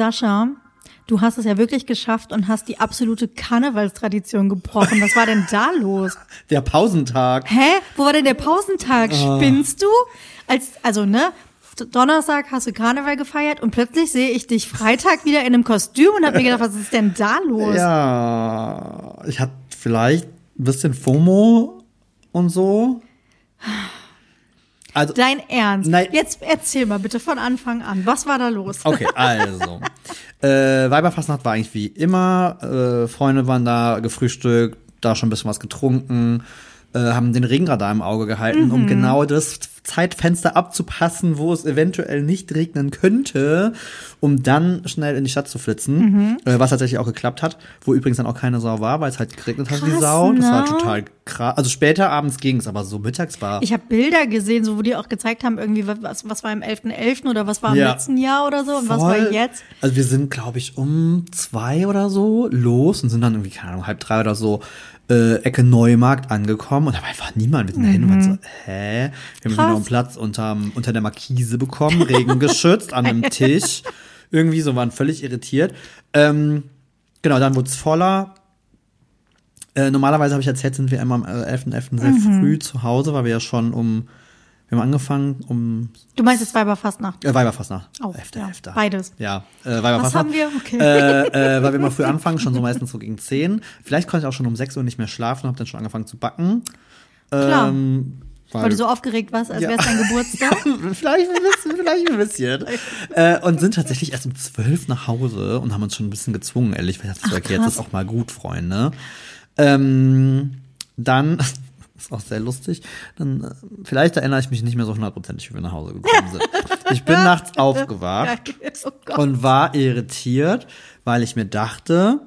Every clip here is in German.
Sascha, du hast es ja wirklich geschafft und hast die absolute Karnevalstradition gebrochen. Was war denn da los? Der Pausentag. Hä? Wo war denn der Pausentag? Ah. Spinnst du? Als, also, ne? Donnerstag hast du Karneval gefeiert und plötzlich sehe ich dich Freitag wieder in einem Kostüm und hab mir gedacht, was ist denn da los? Ja, ich hatte vielleicht ein bisschen FOMO und so. Also, Dein Ernst? Nein. Jetzt erzähl mal bitte von Anfang an. Was war da los? okay, also. äh, Weiberfastnacht war eigentlich wie immer. Äh, Freunde waren da, gefrühstückt, da schon ein bisschen was getrunken, äh, haben den Regenradar im Auge gehalten, Mhm. um genau das Zeitfenster abzupassen, wo es eventuell nicht regnen könnte, um dann schnell in die Stadt zu flitzen, Mhm. äh, was tatsächlich auch geklappt hat, wo übrigens dann auch keine Sau war, weil es halt geregnet hat wie Krass, Sau. Das war ne? total krass. Also später abends ging's, aber so mittags war Ich habe Bilder gesehen, so wo die auch gezeigt haben, irgendwie, was, was war im 11.11. oder was war im Ja. letzten Jahr oder so und was war Voll. jetzt. Also wir sind, glaube ich, um zwei oder so los und sind dann irgendwie, keine Ahnung, halb drei oder so äh, Ecke Neumarkt angekommen und da war einfach niemand. Sind dahin und waren so, hä? Wir haben noch einen Platz unterm, unter der Markise bekommen, regengeschützt, an einem Tisch. Irgendwie so, waren völlig irritiert. Ähm, genau, dann wurde es voller. Äh, normalerweise habe ich erzählt, sind wir immer am äh, 11.11. sehr früh zu Hause, weil wir ja schon um, wir haben angefangen um Du meinst jetzt Weiberfastnacht? äh, Weiberfastnacht. Auch, 11., ja. 11.. Beides. Ja, äh, Weiberfastnacht. Was haben wir? Okay. Äh, äh, weil wir mal früh anfangen, schon so meistens so gegen 10. Vielleicht konnte ich auch schon um 6 Uhr nicht mehr schlafen, habe dann schon angefangen zu backen. Klar. Ähm, weil, Weil du so aufgeregt warst, als Ja. wäre es dein Geburtstag. vielleicht ein bisschen, vielleicht ein bisschen. Äh, und sind tatsächlich erst um 12 nach Hause und haben uns schon ein bisschen gezwungen, ehrlich. weil Ich dachte, okay, jetzt ist auch mal gut, Freunde. Ähm, dann, ist auch sehr lustig, dann, äh, vielleicht erinnere ich mich nicht mehr so hundertprozentig, wie wir nach Hause gekommen sind. Ich bin nachts aufgewacht oh und war irritiert, weil ich mir dachte,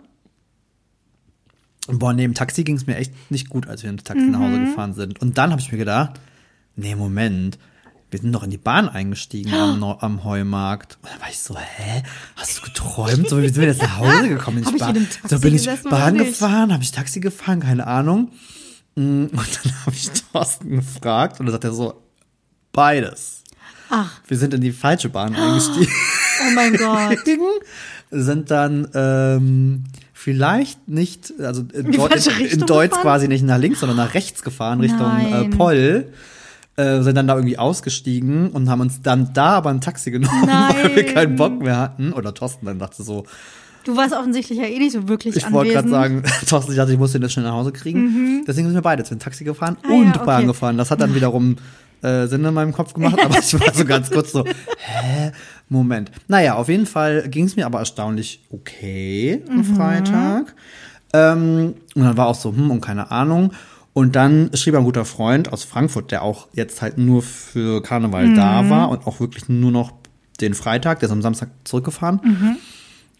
boah, neben Taxi ging es mir echt nicht gut, als wir ins Taxi nach Hause gefahren sind. Und dann habe ich mir gedacht, nee, Moment, wir sind doch in die Bahn eingestiegen am, am Heumarkt. Und dann war ich so, hä? Hast du geträumt? So, wie sind wir jetzt nach Hause gekommen? Bahn, in einem Taxi so bin ich Bahn gefahren, habe ich Taxi gefahren, keine Ahnung. Mm, Und dann habe ich Thorsten gefragt und dann sagt er so, beides. Ach, Wir sind in die falsche Bahn eingestiegen oh mein Gott. sind dann ähm, vielleicht nicht, also in, Deu in, Deutsch gefahren? quasi nicht nach links, sondern nach rechts gefahren, Richtung äh, Nein. Poll. Äh, sind dann da irgendwie ausgestiegen und haben uns dann da aber ein Taxi genommen, weil wir Nein. keinen Bock mehr hatten. Oder Thorsten dann dachte so, Du warst offensichtlich ja eh nicht so wirklich ich wollte anwesend. gerade sagen, Thorsten, ich dachte, ich muss den jetzt schnell nach Hause kriegen. Deswegen sind wir beide zu dem Taxi gefahren Mhm. Ah und ja, Bahn okay. gefahren. Das hat dann wiederum äh, Sinn in meinem Kopf gemacht, aber ich war so ganz kurz so, hä? Moment. Naja, auf jeden Fall ging es mir aber erstaunlich okay am Mhm. Freitag. Ähm, und dann war auch so, hm, und keine Ahnung. Und dann schrieb ein guter Freund aus Frankfurt, der auch jetzt halt nur für Karneval Mhm. da war und auch wirklich nur noch den Freitag, der ist am Samstag zurückgefahren. Mhm.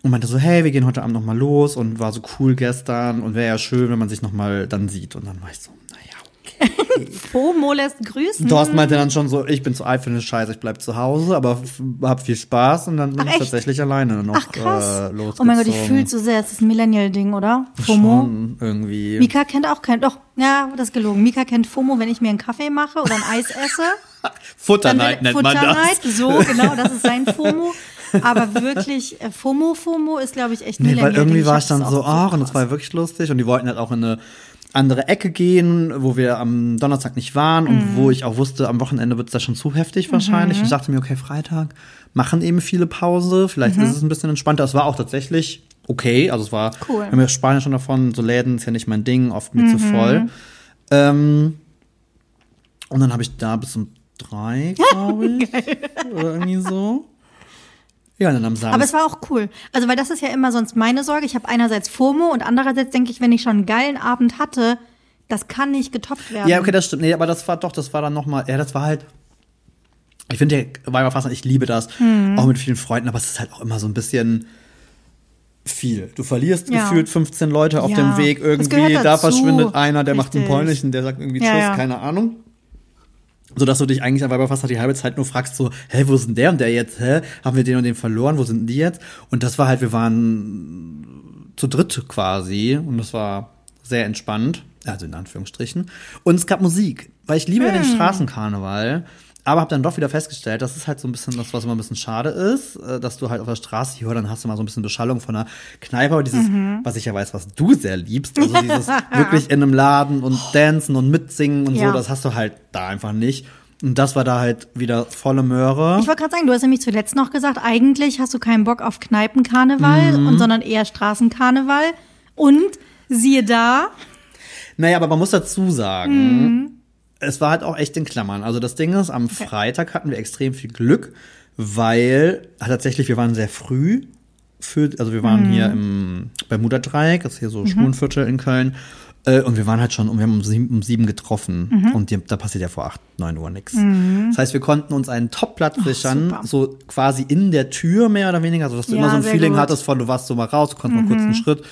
Und meinte so, hey, wir gehen heute Abend noch mal los und war so cool gestern und wäre ja schön, wenn man sich noch mal dann sieht. Und dann war ich so, naja, okay. FOMO lässt grüßen. Thorsten meinte dann schon so, ich bin zu alt für eine Scheiße, ich bleib zu Hause, aber hab viel Spaß und dann bin Ach, ich tatsächlich alleine noch Ach krass. äh, losgezogen. oh mein Gott, ich fühle so sehr. Es ist ein Millennial-Ding, oder? FOMO. Schon irgendwie. Mika kennt auch kein, doch, ja, das ist gelogen. Mika kennt FOMO, wenn ich mir einen Kaffee mache oder ein Eis esse. Futterneid nennt man Futterneid, das. so, genau, das ist sein FOMO. Aber wirklich, äh, FOMO, FOMO ist, glaube ich, echt Nee, weil Millennial-Ding. irgendwie war ich dann so, ach, und das war wirklich lustig. Und die wollten halt auch in eine andere Ecke gehen, wo wir am Donnerstag nicht waren und Mhm. wo ich auch wusste, am Wochenende wird es da schon zu heftig wahrscheinlich. Und ich dachte mir, okay, Freitag machen eben viele Pause, vielleicht Mhm. ist es ein bisschen entspannter. Es war auch tatsächlich okay, also es war, Cool. wir haben ja Spanien schon davon, so Läden ist ja nicht mein Ding, oft mir zu Mhm. voll. Ähm, und dann habe ich da bis um drei, glaube ich, oder irgendwie so. Ja, dann am Samstag. Aber es war auch cool. Also, weil das ist ja immer sonst meine Sorge. Ich habe einerseits FOMO und andererseits denke ich, wenn ich schon einen geilen Abend hatte, das kann nicht getoppt werden. Ja, okay, das stimmt. Nee, aber das war doch, das war dann nochmal, ja, das war halt. Ich finde ja Weiberfastnacht, ich liebe das. Hm. Auch mit vielen Freunden, aber es ist halt auch immer so ein bisschen viel. Du verlierst Ja. gefühlt 15 Leute auf Ja, dem Weg irgendwie. Da verschwindet einer, der macht einen Richtig. polnischen, der sagt irgendwie Tschüss, keine Ahnung. So dass du dich eigentlich an Weiberfastnacht die halbe Zeit nur fragst, so, hä, wo ist denn der und der jetzt? Hä? Haben wir den und den verloren? Wo sind die jetzt? Und das war halt, wir waren zu dritt quasi und das war sehr entspannt, also in Anführungsstrichen. Und es gab Musik, weil ich liebe ja den Straßenkarneval. Aber habe dann doch wieder festgestellt, das ist halt so ein bisschen das, was immer ein bisschen schade ist, äh, dass du halt auf der Straße hier, dann hast du mal so ein bisschen Beschallung von einer Kneipe, aber dieses, Mhm. was ich ja weiß, was du sehr liebst, also dieses wirklich in einem Laden und dancen und mitsingen und Ja. so, das hast du halt da einfach nicht. Und das war da halt wieder volle Möhre. Ich wollte gerade sagen, du hast nämlich zuletzt noch gesagt, eigentlich hast du keinen Bock auf Kneipenkarneval, Mhm. und, sondern eher Straßenkarneval. Und siehe da, Naja, aber man muss dazu sagen, Mhm. Es war halt auch echt in Klammern. Also das Ding ist, am Freitag hatten wir extrem viel Glück, weil tatsächlich wir waren sehr früh. Für, also wir waren hier Mhm. im Bermuda-Dreieck, das ist hier so Schwulenviertel in Köln. Äh, Und wir waren halt schon, und wir haben um sieben, um sieben getroffen. Mhm. Und die, da passiert ja vor acht, neun Uhr nichts. Das heißt, wir konnten uns einen Top-Platz sichern, so quasi in der Tür mehr oder weniger, so dass du Ja, immer so ein Feeling gut. Mhm. hattest von, du warst so mal raus, du konntest mal kurz einen Schritt.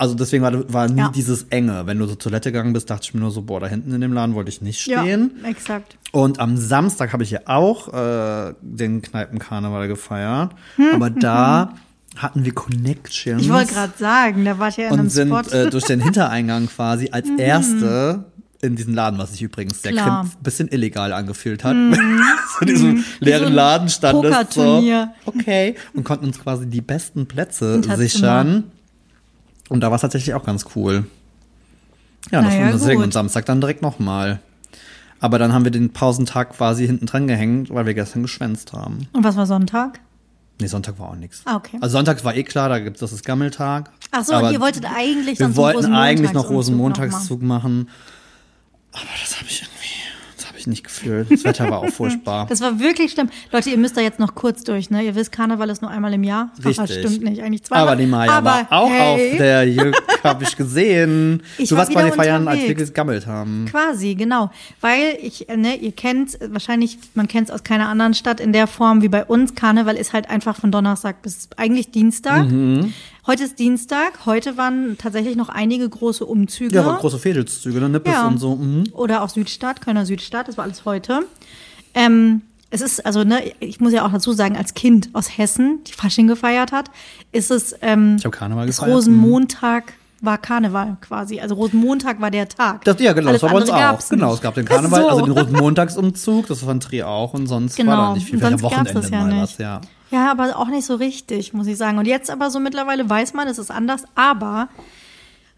Also deswegen war, war nie Ja. dieses Enge. Wenn du zur Toilette gegangen bist, dachte ich mir nur so, boah, da hinten in dem Laden wollte ich nicht stehen. ja, exakt. Und am Samstag habe ich ja auch äh, den Kneipenkarneval gefeiert. Hm, Aber da hatten wir Connections. Ich wollte gerade sagen, da wart ihr in Und einem sind Spot. Mhm. äh, durch den Hintereingang quasi als Erste in diesen Laden, was sich übrigens der Klar. Kind bisschen illegal angefühlt hat. so in diesem leeren Mhm. ein Laden stand es so. Okay. Und konnten uns quasi die besten Plätze sichern. Und da war es tatsächlich auch ganz cool. Ja, das Naja, war und Samstag dann direkt nochmal. Aber dann haben wir den Pausentag quasi hinten dran gehängt, weil wir gestern geschwänzt haben. Und was war Sonntag? Nee, Sonntag war auch nichts. Ah, okay. Also Sonntag war eh klar, da gibt's das ist Gammeltag. Ach so, und ihr wolltet eigentlich wir wollten eigentlich noch Rosenmontagszug machen. Aber das habe ich irgendwie, ich nicht gefühlt. Das Wetter war auch furchtbar. Das war wirklich schlimm. Leute, ihr müsst da jetzt noch kurz durch, ne? Ihr wisst, Karneval ist nur einmal im Jahr. Ach, das Richtig. stimmt nicht, eigentlich zweimal. Aber die Maya Aber war auch hey, auf der Jück, habe ich gesehen. Ich du war warst quasi wieder feiern, als wir gegammelt haben. Quasi, genau. Weil ich, äh, ne, ihr kennt, äh, wahrscheinlich, man kennt es aus keiner anderen Stadt in der Form wie bei uns. Karneval ist halt einfach von Donnerstag bis eigentlich Dienstag. Mhm. Heute ist Dienstag. Heute waren tatsächlich noch einige große Umzüge. Ja, große Fädelszüge, ne? Nippes Ja. und so. Mhm. Oder auch Südstadt, Kölner Südstadt, das war alles heute. Ähm, es ist, also, ne, ich muss ja auch dazu sagen, als Kind aus Hessen, die Fasching gefeiert hat, ist es, ähm, Ich habe Karneval ist gefeiert. Mhm. Rosenmontag war Karneval quasi. Also Rosenmontag war der Tag. Das, ja, genau, Alles das war bei uns auch. gab's Genau, nicht. es gab den Karneval, So. also den Rosenmontagsumzug, das war ein Trier auch und sonst war Genau, da nicht viel. und Vielleicht am sonst Wochenende das ja mal nicht. was, ja. Ja, aber auch nicht so richtig, muss ich sagen. Und jetzt aber so mittlerweile weiß man, es ist anders. Aber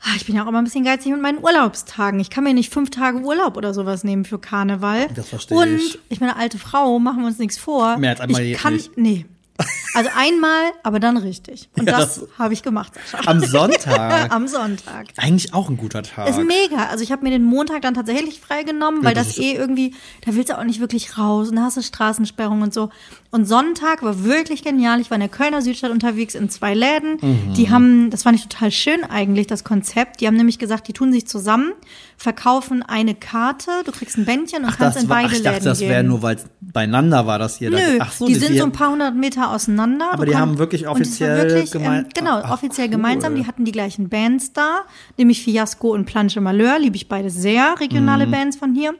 ah, ich bin ja auch immer ein bisschen geizig mit meinen Urlaubstagen. Ich kann mir nicht fünf Tage Urlaub oder sowas nehmen für Karneval. Das verstehe Und ich. ich bin eine alte Frau, machen wir uns nichts vor. Mehr als einmal ich kann, nicht. Nee. Also einmal, aber dann richtig. Und Ja, das, das- habe ich gemacht, Sascha. Am Sonntag. Am Sonntag. Eigentlich auch ein guter Tag. Ist mega. Also ich habe mir den Montag dann tatsächlich freigenommen, weil das das, eh irgendwie, da willst du auch nicht wirklich raus und da hast du Straßensperrung und so. Und Sonntag war wirklich genial. Ich war in der Kölner Südstadt unterwegs in zwei Läden. Mhm. Die haben, das fand ich total schön eigentlich, das Konzept. Die haben nämlich gesagt, die tun sich zusammen, verkaufen eine Karte, du kriegst ein Bändchen und Ach, kannst das in war, beide ach, ich dachte, Läden das gehen. wäre nur, weil es beieinander war, das hier. Nö, da, ach so, die sind so ein paar hundert Meter auseinander. Aber Du die haben wirklich offiziell wirklich, gemein- Ähm, genau, Ach, offiziell cool. gemeinsam. Die hatten die gleichen Bands da, nämlich Fiasco und Planche Malheur, liebe ich beide sehr, regionale Mhm. Bands von hier,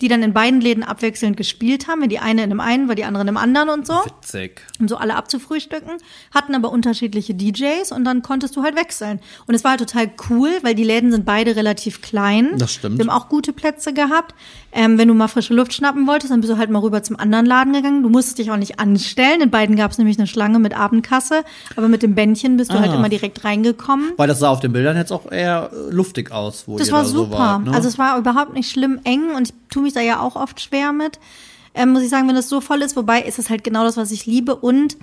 die dann in beiden Läden abwechselnd gespielt haben. Wenn die eine in dem einen war, die andere in dem anderen und so Witzig. um so alle abzufrühstücken, hatten aber unterschiedliche DJs und dann konntest du halt wechseln. Und es war halt total cool, weil die Läden sind beide relativ klein. Das stimmt. Wir haben auch gute Plätze gehabt. Ähm, wenn du mal frische Luft schnappen wolltest, dann bist du halt mal rüber zum anderen Laden gegangen. Du musstest dich auch nicht anstellen. In beiden gab es nämlich eine Schlange mit Abendkasse, aber mit dem Bändchen bist du halt Ah. immer direkt reingekommen. Weil das sah auf den Bildern jetzt auch eher luftig aus, wo Das war da so super. wart, ne? Also es war überhaupt nicht schlimm eng und ich tue mich da ja auch oft schwer mit. Ähm, muss ich sagen, wenn das so voll ist, wobei ist es halt genau das, was ich liebe und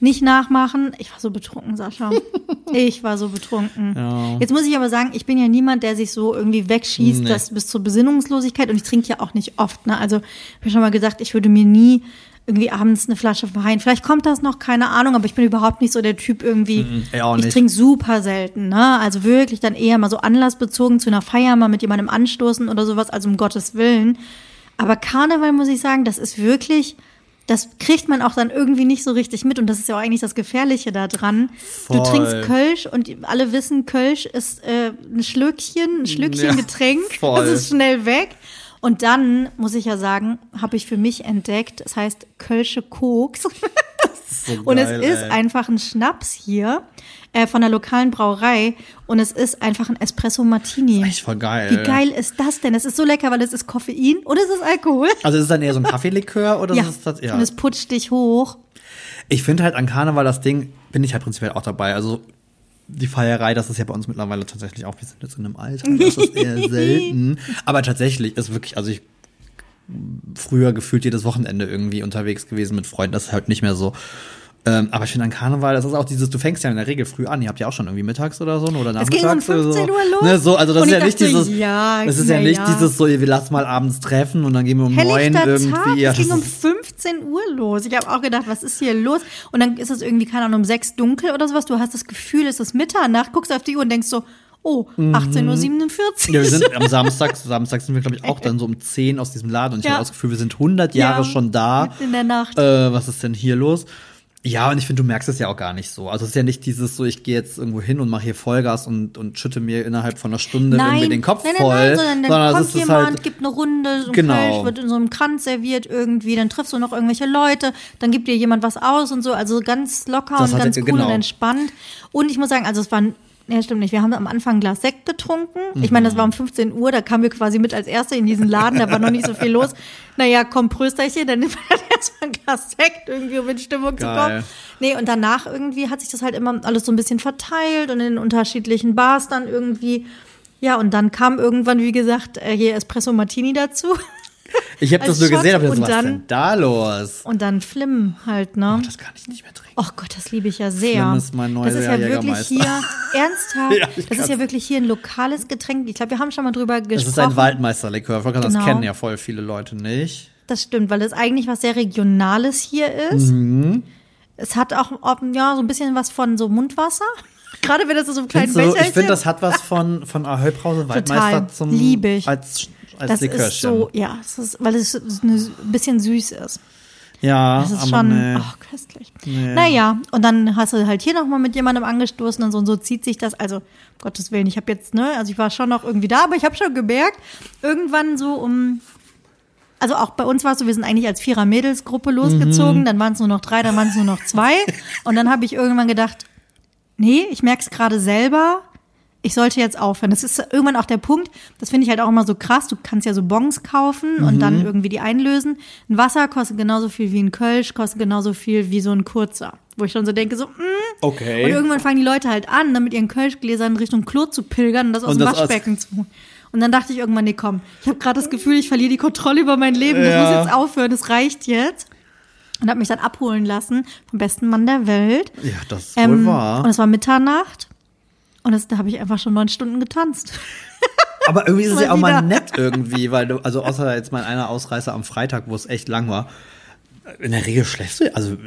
nicht nachmachen. Ich war so betrunken, Sascha. ich war so betrunken. Ja. Jetzt muss ich aber sagen, ich bin ja niemand, der sich so irgendwie wegschießt, Nee. das bis zur Besinnungslosigkeit und ich trinke ja auch nicht oft. Ne? Also ich habe schon mal gesagt, ich würde mir nie irgendwie abends eine Flasche Wein. Vielleicht kommt das noch, keine Ahnung, aber ich bin überhaupt nicht so der Typ irgendwie. Mhm, ich auch ich trinke super selten, ne? Also wirklich dann eher mal so anlassbezogen zu einer Feier, mal mit jemandem anstoßen oder sowas, also um Gottes Willen. Aber Karneval, muss ich sagen, das ist wirklich, das kriegt man auch dann irgendwie nicht so richtig mit und das ist ja auch eigentlich das Gefährliche daran. Du Voll. trinkst Kölsch und alle wissen, Kölsch ist äh, ein Schlückchen, ein Schlückchen Ja, Getränk. voll. Das ist schnell weg. Und dann, muss ich ja sagen, habe ich für mich entdeckt, es heißt Kölsche Koks. das ist so und geil, es ist ey. einfach ein Schnaps hier äh, von der lokalen Brauerei und es ist einfach ein Espresso Martini. Echt voll geil. Wie geil ist das denn? Es ist so lecker, weil es ist Koffein und es ist Alkohol. Also ist es dann eher so ein Kaffeelikör oder Ja. ist es das? Ja. Und es putscht dich hoch. Ich finde halt an Karneval das Ding, bin ich halt prinzipiell auch dabei. Also die Feierei, das ist ja bei uns mittlerweile tatsächlich auch, wir sind jetzt in einem Alter, das ist eher selten. Aber tatsächlich ist wirklich, also ich früher gefühlt jedes Wochenende irgendwie unterwegs gewesen mit Freunden, das ist halt nicht mehr so. Ähm, aber ich finde an Karneval, das ist auch dieses, du fängst ja in der Regel früh an, ihr habt ja auch schon irgendwie mittags oder so oder Es ging um nachmittags oder so. 15 Uhr los. Ne, so, also das Und ist ja ich nicht dachte, dieses, ja, das ist ja na nicht ja. dieses so, wir lassen mal abends treffen und dann gehen wir um neun irgendwie. Tag, Ja, es ging um ist- 15 Uhr los. Ich habe auch gedacht, was ist hier los? Und dann ist es irgendwie, keine Ahnung, um sechs dunkel oder sowas. Du hast das Gefühl, es ist Mitternacht, guckst auf die Uhr und denkst so, oh, 18.47 Uhr. Mhm. Ja, wir sind am Samstag, Samstag sind wir, glaube ich, auch dann so um 10 aus diesem Laden und ich Ja. habe das Gefühl, wir sind 100 Jahre Ja, schon da. in der Nacht. Äh, was ist denn hier los? Ja, und ich finde, du merkst es ja auch gar nicht so. Also es ist ja nicht dieses so, ich gehe jetzt irgendwo hin und mache hier Vollgas und, und schütte mir innerhalb von einer Stunde irgendwie den Kopf nein, nein, voll. nein, sondern dann sondern kommt ist jemand, halt, gibt eine Runde, so ein Genau. Kölsch wird in so einem Kranz serviert irgendwie, dann triffst du noch irgendwelche Leute, dann gibt dir jemand was aus und so, also ganz locker Das und ganz cool genau. und entspannt. Und ich muss sagen, also es war ja, stimmt nicht. Wir haben am Anfang ein Glas Sekt getrunken. Ich meine, das war um 15 Uhr, da kamen wir quasi mit als Erste in diesen Laden, da war noch nicht so viel los. Naja, komm, Prösterchen, dann nimmt man erstmal ein Glas Sekt irgendwie, um in Stimmung zu Geil. kommen. Nee, und danach irgendwie hat sich das halt immer alles so ein bisschen verteilt und in den unterschiedlichen Bars dann irgendwie. Ja, und dann kam irgendwann, wie gesagt, äh, hier Espresso Martini dazu. Ich habe das nur Shot gesehen, aber was dann- denn da los? Und dann Flim halt, ne? Das kann ich nicht mehr trinken. Oh Gott, das liebe ich ja sehr. Flim ist mein neuer das ist ja wirklich hier, ernsthaft, Ja, das ist ja wirklich hier ein lokales Getränk. Ich glaube, wir haben schon mal drüber gesprochen. Das ist ein Waldmeisterlikör. Sagen, Das Genau. kennen ja voll viele Leute nicht. Das stimmt, weil es eigentlich was sehr Regionales hier ist. Mhm. Es hat auch ja, so ein bisschen was von so Mundwasser. Gerade wenn das so ein kleinen du, Becher ich finde, das hat was von, von Ahoi Brause Waldmeister zum Lieb ich. als, als das Likörchen. ist so, ja, es ist, weil es ein bisschen süß ist. ja, Das ist schon, nee. ach, köstlich. Naja, und dann hast du halt hier nochmal mit jemandem angestoßen und so, und so zieht sich das. Also, um Gottes Willen, ich habe jetzt, ne, also ich war schon noch irgendwie da, aber ich habe schon gemerkt, irgendwann so um, also auch bei uns war es so, wir sind eigentlich als Vierer-Mädelsgruppe losgezogen, dann waren es nur noch drei, dann waren es nur noch zwei. Und dann habe ich irgendwann gedacht, nee, ich merke es gerade selber, ich sollte jetzt aufhören. Das ist irgendwann auch der Punkt, das finde ich halt auch immer so krass. Du kannst ja so Bons kaufen und dann irgendwie die einlösen. Ein Wasser kostet genauso viel wie ein Kölsch, kostet genauso viel wie so ein kurzer. Wo ich schon so denke, so, mm. Okay. Und irgendwann fangen die Leute halt an, dann mit ihren Kölschgläsern Richtung Klo zu pilgern und das aus Und dem das Waschbecken zu holen. Und dann dachte ich irgendwann, nee, komm, ich habe gerade das Gefühl, ich verliere die Kontrolle über mein Leben. Das Ja. muss jetzt aufhören, das reicht jetzt. Und habe mich dann abholen lassen vom besten Mann der Welt. ja, das ist wohl Ähm, wahr. und es war Mitternacht. Und das, da habe ich einfach schon neun Stunden getanzt. Aber irgendwie ist es ja auch mal nett irgendwie, weil du, also außer jetzt mal einer Ausreißer am Freitag, wo es echt lang war. In der Regel schläfst du, also,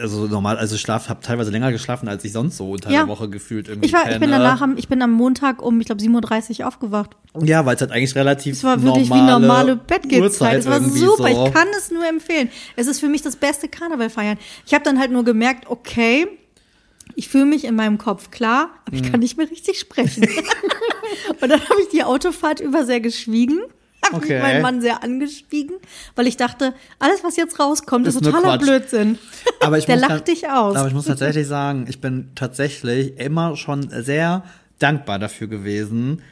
also normal, also ich schlaf, habe teilweise länger geschlafen, als ich sonst so unter Ja. der Woche gefühlt irgendwie Ich, war, ich bin danach am, ich bin am Montag um, ich glaube, 7.30 Uhr aufgewacht. Ja, weil es halt eigentlich relativ Es war wirklich normale wie normale Bettgehzeit. Es war super. So. Ich kann es nur empfehlen. Es ist für mich das beste Karneval feiern. Ich habe dann halt nur gemerkt, okay, ich fühle mich in meinem Kopf klar, aber ich kann nicht mehr richtig sprechen. Und dann habe ich die Autofahrt über sehr geschwiegen. Habe Okay. ich meinen Mann sehr angeschwiegen, weil ich dachte, alles, was jetzt rauskommt, ist, Ist totaler. Blödsinn. Aber ich Der muss lacht dich aus. Aber ich muss tatsächlich sagen, ich bin tatsächlich immer schon sehr dankbar dafür gewesen.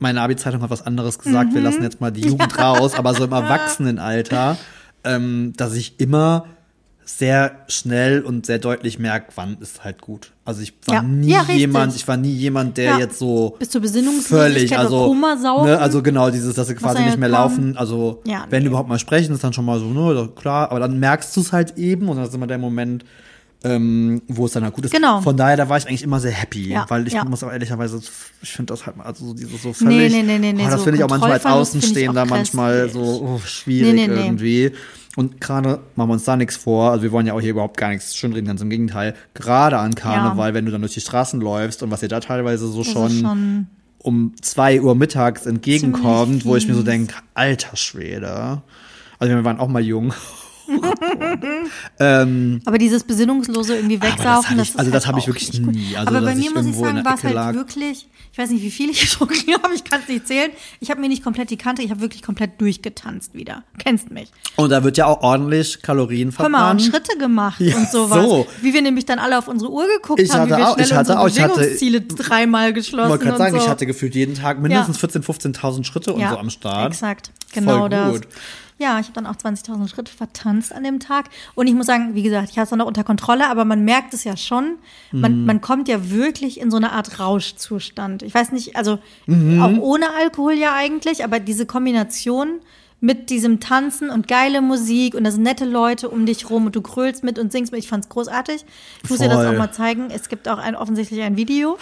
Meine Abi-Zeitung hat was anderes gesagt. Mhm. Wir lassen jetzt mal die Jugend raus, aber so im Erwachsenenalter, ähm, dass ich immer sehr schnell und sehr deutlich merke, wann ist halt gut. Also ich war Ja. nie Ja, jemand, ich war nie jemand, der Ja. jetzt so Bis zur völlig, also ne, also genau dieses, dass sie quasi nicht mehr kam. laufen. Also Ja, wenn nee. überhaupt mal sprechen, ist dann schon mal so, ne, klar. Aber dann merkst du es halt eben und dann ist immer der Moment, ähm, wo es dann halt gut ist. Genau. Von daher, da war ich eigentlich immer sehr happy, Ja, weil ich ja. muss auch ehrlicherweise, ich finde das halt mal, also so dieses so völlig, nee, nee, nee, nee, oh, das so finde ich auch manchmal als Außenstehender manchmal so oh, schwierig Nee, nee, nee. irgendwie. Und gerade machen wir uns da nichts vor. Also wir wollen ja auch hier überhaupt gar nichts schönreden, ganz im Gegenteil. Gerade an Karneval, wenn du dann durch die Straßen läufst und was dir da teilweise so schon, schon um zwei Uhr mittags entgegenkommt, wo ich mir so denke, alter Schwede. Also wir waren auch mal jung ähm, Aber dieses besinnungslose irgendwie das wegsaufen, das, ich- ist also das halt hab ich wirklich nie. Also, Aber bei mir muss ich sagen, war es halt lag. wirklich, ich weiß nicht, wie viel ich getrunken habe, ich kann es nicht zählen. Ich habe mir nicht komplett die Kante, ich habe wirklich komplett durchgetanzt wieder. Kennst mich. und da wird ja auch ordentlich Kalorien Hör mal, und verbrannt. Schritte gemacht Ja, und sowas. so. Wie wir nämlich dann alle auf unsere Uhr geguckt Ich haben, wie wir auch- schnell ich hatte unsere auch- ich hatte- Bewegungsziele dreimal geschlossen Ich wollte gerade und sagen, so. ich hatte gefühlt jeden Tag mindestens 14.000, 15.000 Schritte und ja, so am Start. Exakt, genau Voll das. gut. Ja, ich habe dann auch 20.000 Schritte vertanzt an dem Tag. Und ich muss sagen, wie gesagt, ich hatte es dann noch unter Kontrolle, aber man merkt es ja schon. Mhm. Man, man kommt ja wirklich in so eine Art Rauschzustand. Ich weiß nicht, also Mhm. auch ohne Alkohol ja eigentlich, aber diese Kombination mit diesem Tanzen und geile Musik und da sind nette Leute um dich rum und du krölst mit und singst mit. Ich fand's großartig. Ich muss dir das Voll. auch mal zeigen. Es gibt auch ein, offensichtlich ein Video,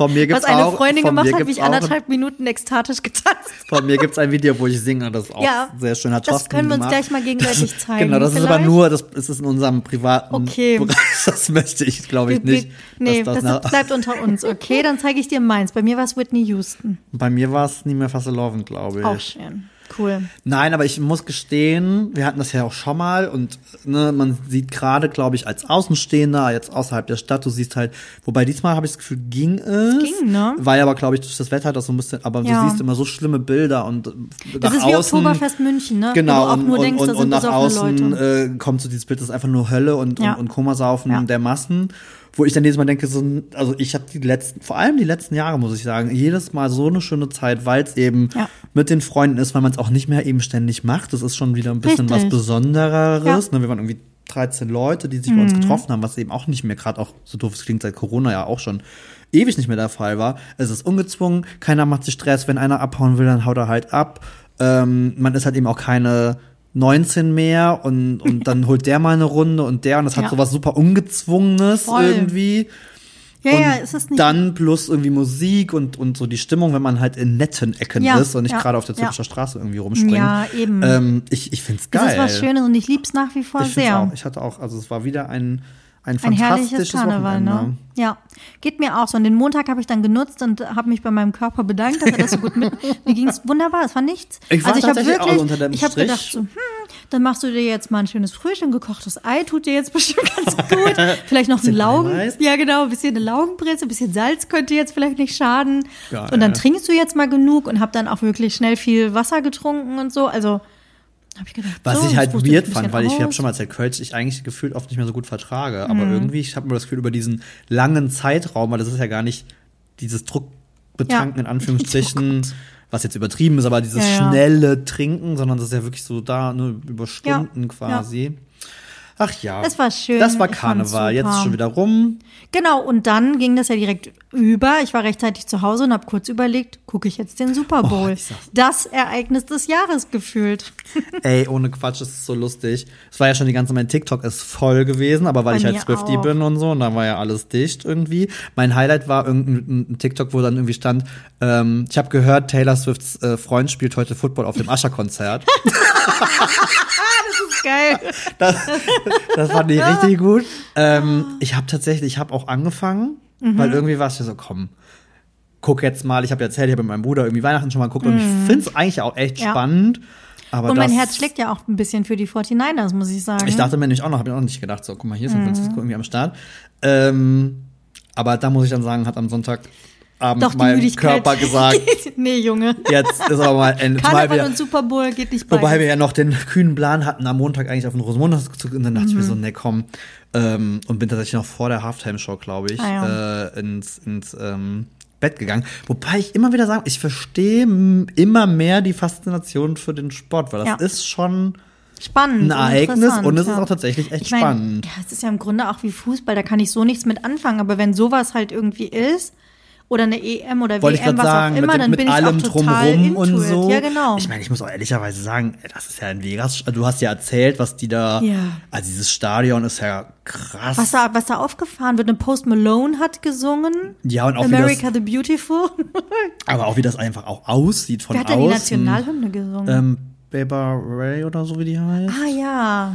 Von mir gibt's was eine auch, Freundin von gemacht hat, wie ich auch, anderthalb Minuten ekstatisch getanzt Von mir gibt's ein Video, wo ich singe, das ist auch Ja, sehr schön. Hat das können wir uns gemacht. gleich mal gegenseitig Das- zeigen, Genau, das ist aber vielleicht? nur, das ist in unserem privaten Okay. Bereich. Das möchte ich, glaube ich, nicht. Nee, das, das bleibt unter uns, okay? Dann zeige ich dir meins. Bei mir war es Whitney Houston. Bei mir war es nie mehr Fast Lovin, glaube ich. Auch schön. Cool. Nein, aber ich muss gestehen, wir hatten das ja auch schon mal und ne, man sieht gerade, glaube ich, als Außenstehender, jetzt außerhalb der Stadt, du siehst halt, wobei diesmal habe ich das Gefühl, ging es. Ging, ne? Weil aber, glaube ich, durch das Wetter das so ein bisschen, aber Ja. du siehst immer so schlimme Bilder und äh, Das ist wie außen, Oktoberfest München, ne? Genau, Wo und, nur und, denkst, und, und nach außen Leute. äh, kommt so dieses Bild, das ist einfach nur Hölle und, Ja. und, und Komasaufen Ja. der Massen. Wo ich dann jedes Mal denke, so, also ich habe die letzten, vor allem die letzten Jahre, muss ich sagen, jedes Mal so eine schöne Zeit, weil es eben Ja. mit den Freunden ist, weil man es auch nicht mehr eben ständig macht. Das ist schon wieder ein bisschen Richtig. was Besondereres. Ja. Mhm. Ne? Wir waren irgendwie 13 Leute, die sich bei uns getroffen haben, was eben auch nicht mehr, gerade auch so doof es klingt, seit Corona ja auch schon ewig nicht mehr der Fall war. Es ist ungezwungen, keiner macht sich Stress, wenn einer abhauen will, dann haut er halt ab. Ähm, man ist halt eben auch keine 19 mehr und, und dann holt der mal eine Runde und der und das hat Ja. sowas super ungezwungenes Voll. irgendwie. Ja, und ja, es ist nicht. dann plus irgendwie Musik und, und so die Stimmung, wenn man halt in netten Ecken Ja, ist und nicht ja, gerade auf der. Züricher Straße irgendwie rumspringt. Ja, eben. Ähm, ich ich find's geil. das ist was Schönes und ich lieb's nach wie vor ich sehr. auch. Ich hatte auch, also es war wieder ein, ein Ein herrliches Karneval, Wochenende. ne? Ja, geht mir auch so. Und den Montag habe ich dann genutzt und habe mich bei meinem Körper bedankt, dass er das so gut mit. Mir ging's wunderbar, es war nichts. Ich war also ich habe tatsächlich auch wirklich, unter dem ich habe gedacht so, hm, dann machst du dir jetzt mal ein schönes Frühstück, gekochtes Ei tut dir jetzt bestimmt ganz gut. Vielleicht noch ein Laugen, Eiweiß. ja genau, ein bisschen eine Laugenbrezel, ein bisschen Salz könnte jetzt vielleicht nicht schaden. Geil. Und dann trinkst du jetzt mal genug und habe dann auch wirklich schnell viel Wasser getrunken und so. Also ich gedacht, Was so, ich halt weird fand, weil ich habe aus. schon mal erzählt, Kölsch ich eigentlich gefühlt oft nicht mehr so gut vertrage. Aber Mhm. irgendwie, ich habe mir das Gefühl, über diesen langen Zeitraum, weil das ist ja gar nicht dieses Druckbetanken Ja. in Anführungsstrichen, was jetzt übertrieben ist, aber dieses Ja, ja. schnelle Trinken, sondern das ist ja wirklich so da, ne, über Stunden quasi. Ach ja. Es war schön, Das war Karneval. Jetzt ist schon wieder rum. Genau, und dann ging das ja direkt über. Ich war rechtzeitig zu Hause und habe kurz überlegt, gucke ich jetzt den Super Bowl. ich sag's. das Ereignis des Jahres gefühlt. Ey, ohne Quatsch, das ist so lustig. Es war ja schon die ganze, mein TikTok ist voll gewesen, aber weil Bei ich halt Swifty bin und so, und dann war ja alles dicht irgendwie. Mein Highlight war irgendein ein TikTok, wo dann irgendwie stand, ähm, ich habe gehört, Taylor Swifts äh, Freund spielt heute Football auf dem Ascher-Konzert. Geil. das, das fand ich richtig gut. Ähm, ich habe tatsächlich, ich habe auch angefangen, Mhm. weil irgendwie war es ja so, komm, guck jetzt mal. Ich habe ja erzählt, ich habe mit meinem Bruder irgendwie Weihnachten schon mal geguckt und ich finde es eigentlich auch echt Mhm. Ja. spannend. Aber Und mein das, Herz schlägt ja auch ein bisschen für die 49ers, muss ich sagen. Ich dachte mir nämlich auch noch, habe ich auch nicht gedacht, so, guck mal, hier ist San Mhm. Francisco irgendwie am Start. Ähm, aber da muss ich dann sagen, hat am Sonntagabend Doch, die mein Müdigkeit. Körper gesagt, nee, Junge. jetzt ist aber mal Ende. Karneval wir, und Super Bowl geht nicht bei. wobei wir ja noch den kühnen Plan hatten, am Montag eigentlich auf den Rosenmontag zu und dann dachte ich mir Mhm. so, ne, komm. Ähm, und bin tatsächlich noch vor der Halftime-Show, glaube ich, Ah, äh, ins, ins ähm, Bett gegangen. Wobei ich immer wieder sagen, ich verstehe immer mehr die Faszination für den Sport, weil das Ja. ist schon Spannend. ein Ereignis und es ist ja. auch tatsächlich echt Ich mein, spannend. Ja, es ist ja im Grunde auch wie Fußball, da kann ich so nichts mit anfangen. Aber wenn sowas halt irgendwie ist, oder eine EM oder Wollte ich WM, was sagen, auch immer, mit, dann mit bin ich allem auch total drumrum und so. Ja, genau. Ich meine, ich muss auch ehrlicherweise sagen, das ist ja in Vegas. Du hast ja erzählt, was die da. Ja. Also dieses Stadion ist ja krass. was da, was da aufgefahren wird. Eine Post Malone hat gesungen. ja, und auch wie America the Beautiful. das, aber auch wie das einfach auch aussieht von Wer hat denn die außen. Nationalhymne gesungen? Ähm, Baber Ray oder so wie die heißt. ah ja.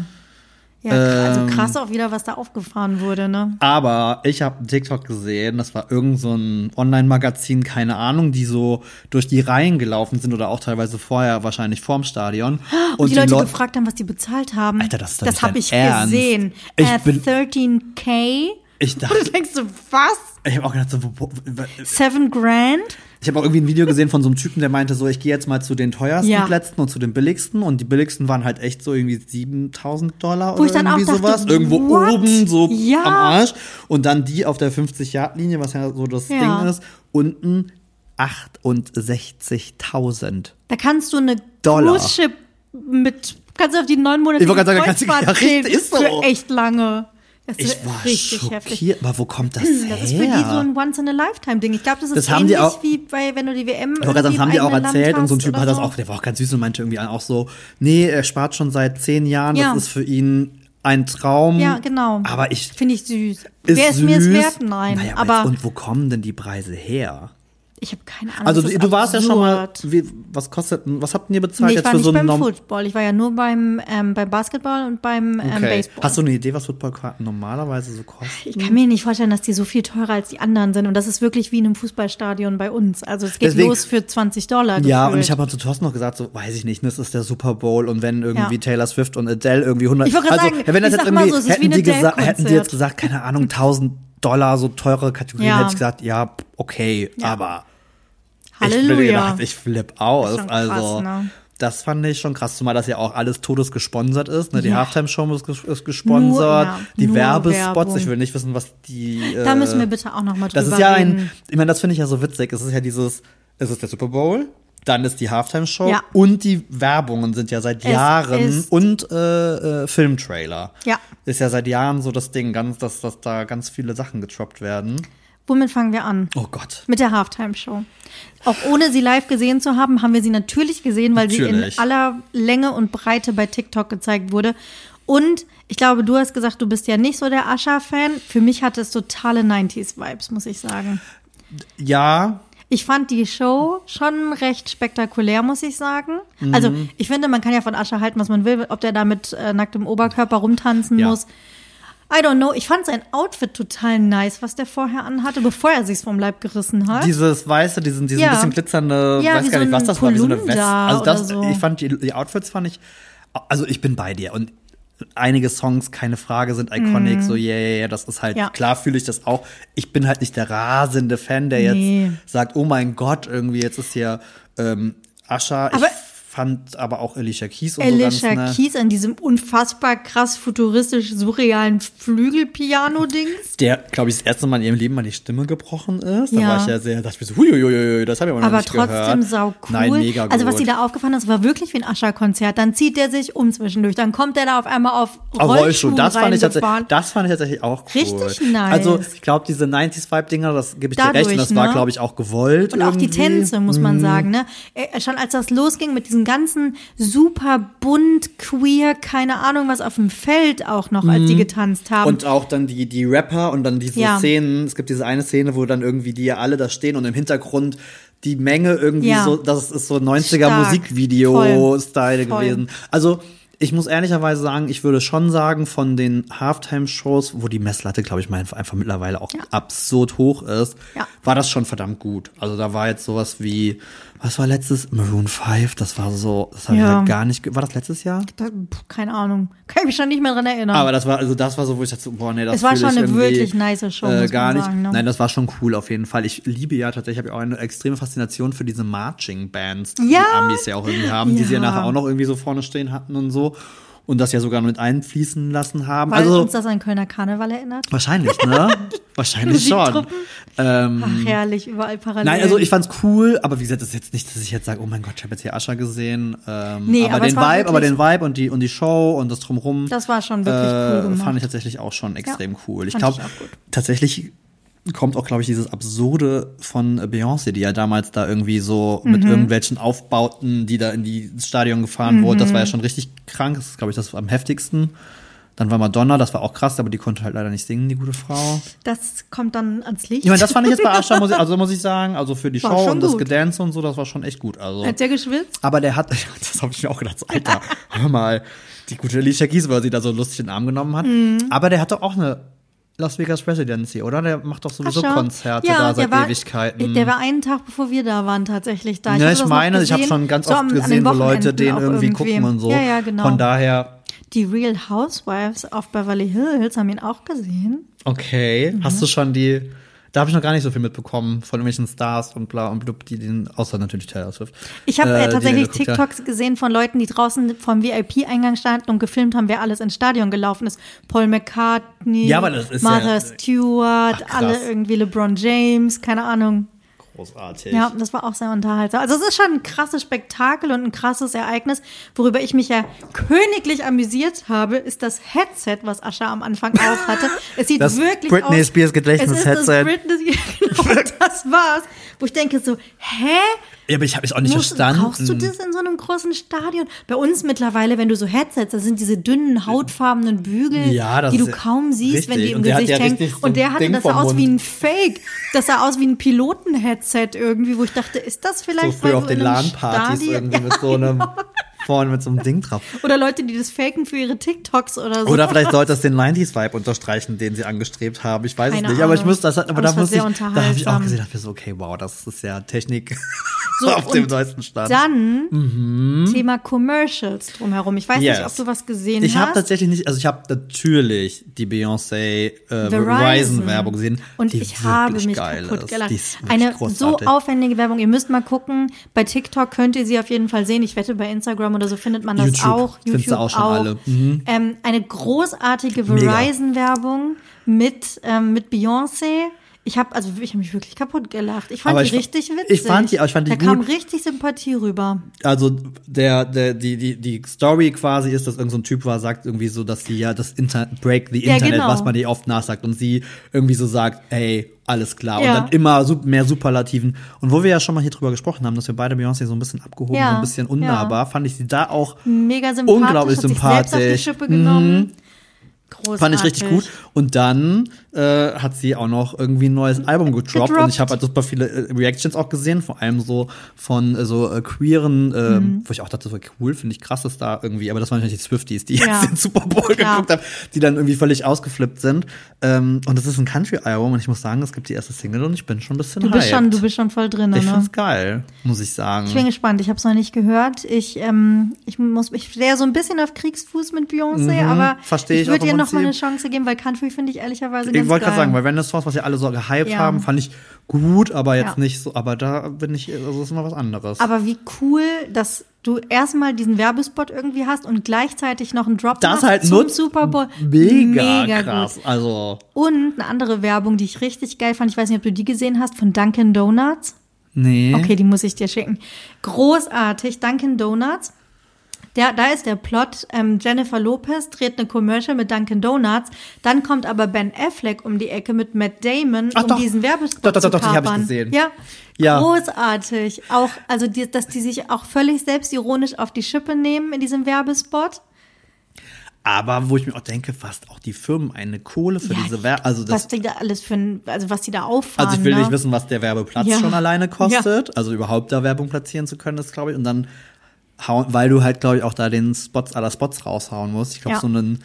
Ja, also Ähm, krass auch wieder, was da aufgefahren wurde, ne? Aber ich habe einen TikTok gesehen, das war irgend so ein Online-Magazin, keine Ahnung, die so durch die Reihen gelaufen sind oder auch teilweise vorher, wahrscheinlich vorm Stadion. Und, die Leute Leu- gefragt haben, was die bezahlt haben. Alter, das ist doch Das habe ich Ernst. gesehen. Ich äh, bin- 13k. Ich Und dachte, du denkst so, was? ich habe auch gedacht, so, wo, wo, Seven grand? Ich habe auch irgendwie ein Video gesehen von so einem Typen, der meinte so, ich gehe jetzt mal zu den teuersten Ja. Plätzen und zu den billigsten und die billigsten waren halt echt so irgendwie 7000 Dollar Wo oder ich dann auch irgendwie dachte, sowas. Irgendwo what? oben so Ja. am Arsch und dann die auf der 50-Yard-Linie, was ja so das Ja. Ding ist, unten 68.000. Da kannst du eine Dollar. Cruise Ship mit, kannst du auf die neun Monate Ich wollte gerade sagen, kannst du- ja, richtig, ist so. für echt lange. Das ist Ich war richtig heftig. schockiert, aber wo kommt das, Das her? ist für die so ein Once-in-a-Lifetime-Ding. Ich glaube, das ist Das haben die ähnlich auch- wie bei, wenn du die WM das haben die auch erzählt und so ein Typ hat das so. auch, der war auch ganz süß und meinte irgendwie auch so, nee, er spart schon seit zehn Jahren, Ja. das ist für ihn ein Traum. Ja, genau. Aber ich, Finde ich süß. ist Wer ist süß. mir es wert? Nein. Naja, aber jetzt, und wo kommen denn die Preise her? Ich habe keine Ahnung. Also du warst ja schon mal, absurd. wie, was kostet, was habt ihr bezahlt Nee, ich jetzt war für nicht so beim Norm Football. Ich war ja nur beim, ähm, beim Basketball und beim ähm, Okay. Baseball. Hast du eine Idee, was Footballkarten normalerweise so kosten? ich kann mir nicht vorstellen, dass die so viel teurer als die anderen sind. Und das ist wirklich wie in einem Fußballstadion bei uns. Also es geht Deswegen- los für 20 Dollar. Ja, und gefühlt. ich habe mal zu Thorsten noch gesagt, so weiß ich nicht, das ist der Super Bowl und wenn irgendwie Ja. Taylor Swift und Adele irgendwie 100 Ich wollte also sagen, wenn das jetzt irgendwie so, hätten die gesagt, hätten die jetzt gesagt, keine Ahnung, 1000 Dollar so teure Kategorien, Ja. hätte ich gesagt, ja, okay, Ja. aber ich Halleluja. bin gedacht, ich flipp aus, krass, also ne? Das fand ich schon krass, zumal das ja auch alles todes gesponsert ist. Ne? Die Ja. Halftime-Show ist, ges- ist gesponsert, Nur- ja, die Werbespots. Werbung. Ich will nicht wissen, was die. Äh, Da müssen wir bitte auch noch mal drüber das ist ja reden. ein, ich meine, das finde ich ja so witzig. Es ist ja dieses, es ist der Super Bowl, dann ist die Halftime-Show Ja. und die Werbungen sind ja seit Es Jahren und äh, äh, Filmtrailer. Ja. Ist ja seit Jahren so das Ding, ganz, dass, dass da ganz viele Sachen getroppt werden. Womit fangen wir an? Oh Gott. Mit der Halftime-Show. Auch ohne sie live gesehen zu haben, haben wir sie natürlich gesehen, weil sie Natürlich. in aller Länge und Breite bei TikTok gezeigt wurde. Und ich glaube, du hast gesagt, du bist ja nicht so der Ascha-Fan. Für mich hatte es totale 90s-Vibes, muss ich sagen. Ja, Ich fand die Show schon recht spektakulär, muss ich sagen. Also, Mhm. ich finde, man kann ja von Ascha halten, was man will, ob der da mit äh, nacktem Oberkörper rumtanzen Ja. muss. I don't know. Ich fand sein Outfit total nice, was der vorher anhatte, bevor er sich's vom Leib gerissen hat. Dieses weiße, diesen, diesen Ja. bisschen glitzernde, Ja, weiß gar so nicht, was das war, wie so eine Polunder Weste. Also das, so. ich fand die, die Outfits fand ich, also ich bin bei dir und einige Songs, keine Frage, sind iconic, so yeah, yeah, yeah, das ist halt. Ja. klar fühle ich das auch. Ich bin halt nicht der rasende Fan, der Nee. jetzt sagt, oh mein Gott, irgendwie jetzt ist hier ähm, Ascha. Aber- fand aber auch Alicia Keys und Alicia so ganz, ne? Keys an diesem unfassbar krass futuristisch surrealen Flügelpiano-Dings. Der, glaube ich, das erste Mal in ihrem Leben mal die Stimme gebrochen ist. Da Ja. war ich ja sehr, dachte ich mir so, huiuiuiui, das habe ich aber noch Aber nicht trotzdem gehört. sau cool. Nein, mega gut. Also was dir da aufgefallen ist, war wirklich wie ein Ascher-Konzert. Dann zieht der sich um zwischendurch. Dann kommt der da auf einmal auf Rollstuhl, das fand, ich das fand ich tatsächlich auch cool. Richtig nice. Also, ich glaube, diese 90s-Vibe-Dinger, das gebe ich dir recht, Dadurch, und das war, ne? glaube ich, auch gewollt. Und auch die irgendwie. Mhm. Tänze, muss man sagen, ne? Äh, Schon als das losging mit diesem ganzen super bunt, queer, keine Ahnung was auf dem Feld auch noch, als die getanzt haben. Mhm. Und auch dann die, die Rapper und dann diese Ja. Szenen. Es gibt diese eine Szene, wo dann irgendwie die ja alle da stehen und im Hintergrund die Menge irgendwie Ja. so, das ist so 90er Stark. Musikvideo-Style gewesen. Also, ich muss ehrlicherweise sagen, ich würde schon sagen, von den Halftime-Shows, wo die Messlatte, glaube ich, mal einfach, einfach mittlerweile auch Ja. absurd hoch ist, Ja. war das schon verdammt gut. Also da war jetzt sowas wie, was war letztes? Maroon 5, das war so, das habe Ja. ich halt gar nicht, war das letztes Jahr? da, keine Ahnung. Kann ich mich schon nicht mehr dran erinnern. Aber das war, also das war so, wo ich dachte, boah, nee, das Es war schon eine wirklich nice Show, äh, gar nicht. sagen, ne? Nein, das war schon cool auf jeden Fall. Ich liebe ja tatsächlich, habe ich auch eine extreme Faszination für diese Marching Bands, die Ja. die Amis ja auch irgendwie haben, die sie ja Ja. nachher auch noch irgendwie so vorne stehen hatten und so. Und das ja sogar mit einfließen lassen haben. Weil also uns das an Kölner Karneval erinnert. wahrscheinlich, ne? wahrscheinlich schon. Ähm, Ach, herrlich, überall parallel. Nein, also ich fand's cool, aber wie gesagt, das ist jetzt nicht, dass ich jetzt sage, oh mein Gott, ich habe jetzt hier Ascher gesehen. Ähm, Nee, aber, aber den Vibe, aber den Vibe und die und die Show und das drumrum. Das war schon wirklich cool äh, gemacht. Fand ich tatsächlich auch schon extrem cool. Ich glaube, tatsächlich kommt auch, glaube ich, dieses Absurde von Beyoncé, die ja damals da irgendwie so mit Mhm. irgendwelchen Aufbauten, die da in die Stadion gefahren wurde. Das war ja schon richtig krank. Das ist, glaube ich, das am heftigsten. Dann war Madonna, das war auch krass, aber die konnte halt leider nicht singen, die gute Frau. Das kommt dann ans Licht. Ich meine, das fand ich jetzt bei Ascha, muss ich, also muss ich sagen, also für die War Show und das gut. Gedance und so, das war schon echt gut. Also. Hat der geschwitzt? Aber der hat, das habe ich mir auch gedacht, so, Alter, hör mal, die gute Alicia Keys, weil sie da so lustig in den Arm genommen hat. Mhm. Aber der hat doch auch eine Las Vegas Residency, oder? Der macht doch sowieso Ascher? Konzerte Ja, da der seit war, Ewigkeiten. Der war einen Tag, bevor wir da waren, tatsächlich da. ja, hatte ich meine, ich habe schon ganz so oft gesehen, wo Leute den irgendwie gucken und so. Ja, ja, genau. Von daher, Die Real Housewives auf Beverly Hills haben ihn auch gesehen. okay. Mhm. Hast du schon die, da habe ich noch gar nicht so viel mitbekommen von irgendwelchen Stars und bla und blub, die den, außer natürlich Taylor Swift. Ich habe äh, äh, tatsächlich geguckt. TikToks gesehen von Leuten, die draußen vom VIP-Eingang standen und gefilmt haben, wer alles ins Stadion gelaufen ist. Paul McCartney, Ja, Martha ja- Stewart, Ach, alle irgendwie LeBron James, keine Ahnung. Großartig. Ja, das war auch sehr unterhaltsam. Also es ist schon ein krasses Spektakel und ein krasses Ereignis. Worüber ich mich ja königlich amüsiert habe, ist das Headset, was Ascha am Anfang auf hatte. Es sieht Das wirklich Britney aus. Spears es Gedächtnis-Headset. das Britney, genau, das war's. Wo ich denke so, hä? Ja, aber ich habe es auch nicht Musst, verstanden. brauchst du das in so einem großen Stadion? Bei uns mittlerweile, wenn du so Headsets, das sind diese dünnen, hautfarbenen Bügel, Ja, die du ja kaum siehst, wenn richtig. die im Und Gesicht ja hängen. so Und der hatte Ding das sah aus wie Mund. ein Fake. Das sah aus wie ein Piloten-Headset irgendwie, wo ich dachte, ist das so vielleicht früher weil auf den LAN-Partys irgendwie mit so einem, vorne mit so einem Ding drauf. Oder Leute, die das faken für ihre TikToks oder so. Oder vielleicht sollte es den 90s-Vibe unterstreichen, den sie angestrebt haben. Ich weiß Keine es nicht. Aber ich Ahnung. muss das, aber Aber da muss ich, da habe ich auch gesehen, dachte mir so, okay, wow, das ist ja Technik So, auf dem neuesten Stand. Dann Thema Commercials drumherum. Ich weiß nicht, Mhm. Yes. ob du was gesehen ich habe hast. tatsächlich nicht, also ich habe natürlich die Beyoncé äh, Verizon. Verizon-Werbung gesehen, Und die ich habe mich geil kaputt gelacht. Die ist wirklich Eine so großartig. aufwendige Werbung. Ihr müsst mal gucken. Bei TikTok könnt ihr sie auf jeden Fall sehen. Ich wette, bei Instagram oder so findet man das YouTube. auch. Findest du auch schon alle. Mhm. Ähm, eine großartige Mega. Verizon-Werbung mit, ähm, mit Beyoncé. Ich habe also ich habe mich wirklich kaputt gelacht. Ich fand Aber die ich richtig witzig. ich fand die- ich fand die da kam gut. richtig Sympathie rüber. also der, der, die, die, die Story quasi ist, dass irgendein so ein Typ war, sagt irgendwie so, dass sie ja das Internet, break the Ja, Internet, genau. was man ihr oft nachsagt und sie irgendwie so sagt, ey, alles klar. Ja. Und dann immer mehr Superlativen. Und wo wir ja schon mal hier drüber gesprochen haben, dass wir beide Beyoncé so ein bisschen abgehoben, Ja, so ein bisschen unnahbar, fand ich sie da auch Mega sympathisch. Unglaublich hat sich selbst auf die sympathisch. Schippe genommen. Großartig. Fand ich richtig gut. Und dann äh, hat sie auch noch irgendwie ein neues Album gedroppt. Gedroppt. Und ich habe halt super viele äh, Reactions auch gesehen, vor allem so von äh, so äh, queeren, äh, Mhm. wo ich auch dachte, so cool, finde ich krass, dass da irgendwie, aber das waren natürlich die Swifties, die Ja. jetzt den Super Bowl Klar. geguckt haben, die dann irgendwie völlig ausgeflippt sind. Ähm, und das ist ein Country-Album und ich muss sagen, es gibt die erste Single und ich bin schon ein bisschen Du bist hyped. schon, du bist schon voll drin, ich ne? find's geil, muss ich sagen. Ich bin gespannt. Ich habe es noch nicht gehört. Ich, ähm, ich muss, ich stehe so ein bisschen auf Kriegsfuß mit Beyoncé, aber Mhm. versteh ich ich würde ihr noch mal eine. Chance geben, weil Country finde ich ehrlicherweise ganz Ich wollte gerade sagen, weil wenn das Songs, was ja alle so gehypt Ja. haben, fand ich gut, aber jetzt Ja. nicht so, aber da bin ich, also das ist mal was anderes. aber wie cool, dass du erstmal diesen Werbespot irgendwie hast und gleichzeitig noch einen Drop das halt zum nutzt. Super Bowl. Mega, Mega krass. Gut. Also, Und eine andere Werbung, die ich richtig geil fand, ich weiß nicht, ob du die gesehen hast, von Dunkin' Donuts. nee. Okay, die muss ich dir schicken. Großartig, Dunkin' Donuts. Der, da ist der Plot, ähm, Jennifer Lopez dreht eine Commercial mit Dunkin' Donuts, dann kommt aber Ben Affleck um die Ecke mit Matt Damon, Ach um doch. diesen Werbespot Doch, doch, zu doch, die hab ich kapern. gesehen. Ja. Ja. Großartig. Auch, also die, dass die sich auch völlig selbstironisch auf die Schippe nehmen in diesem Werbespot. Aber wo ich mir auch denke, fast auch die Firmen eine Kohle für Ja, diese Werbung. Also das, was die da alles für ein, also was die da auffahren. also ich will ne? nicht wissen, was der Werbeplatz Ja. schon alleine kostet. Also überhaupt da Werbung platzieren zu können, ist glaube ich. Und dann weil du halt glaube ich auch da den Spots aller Spots raushauen musst. Ich glaube Ja. so einen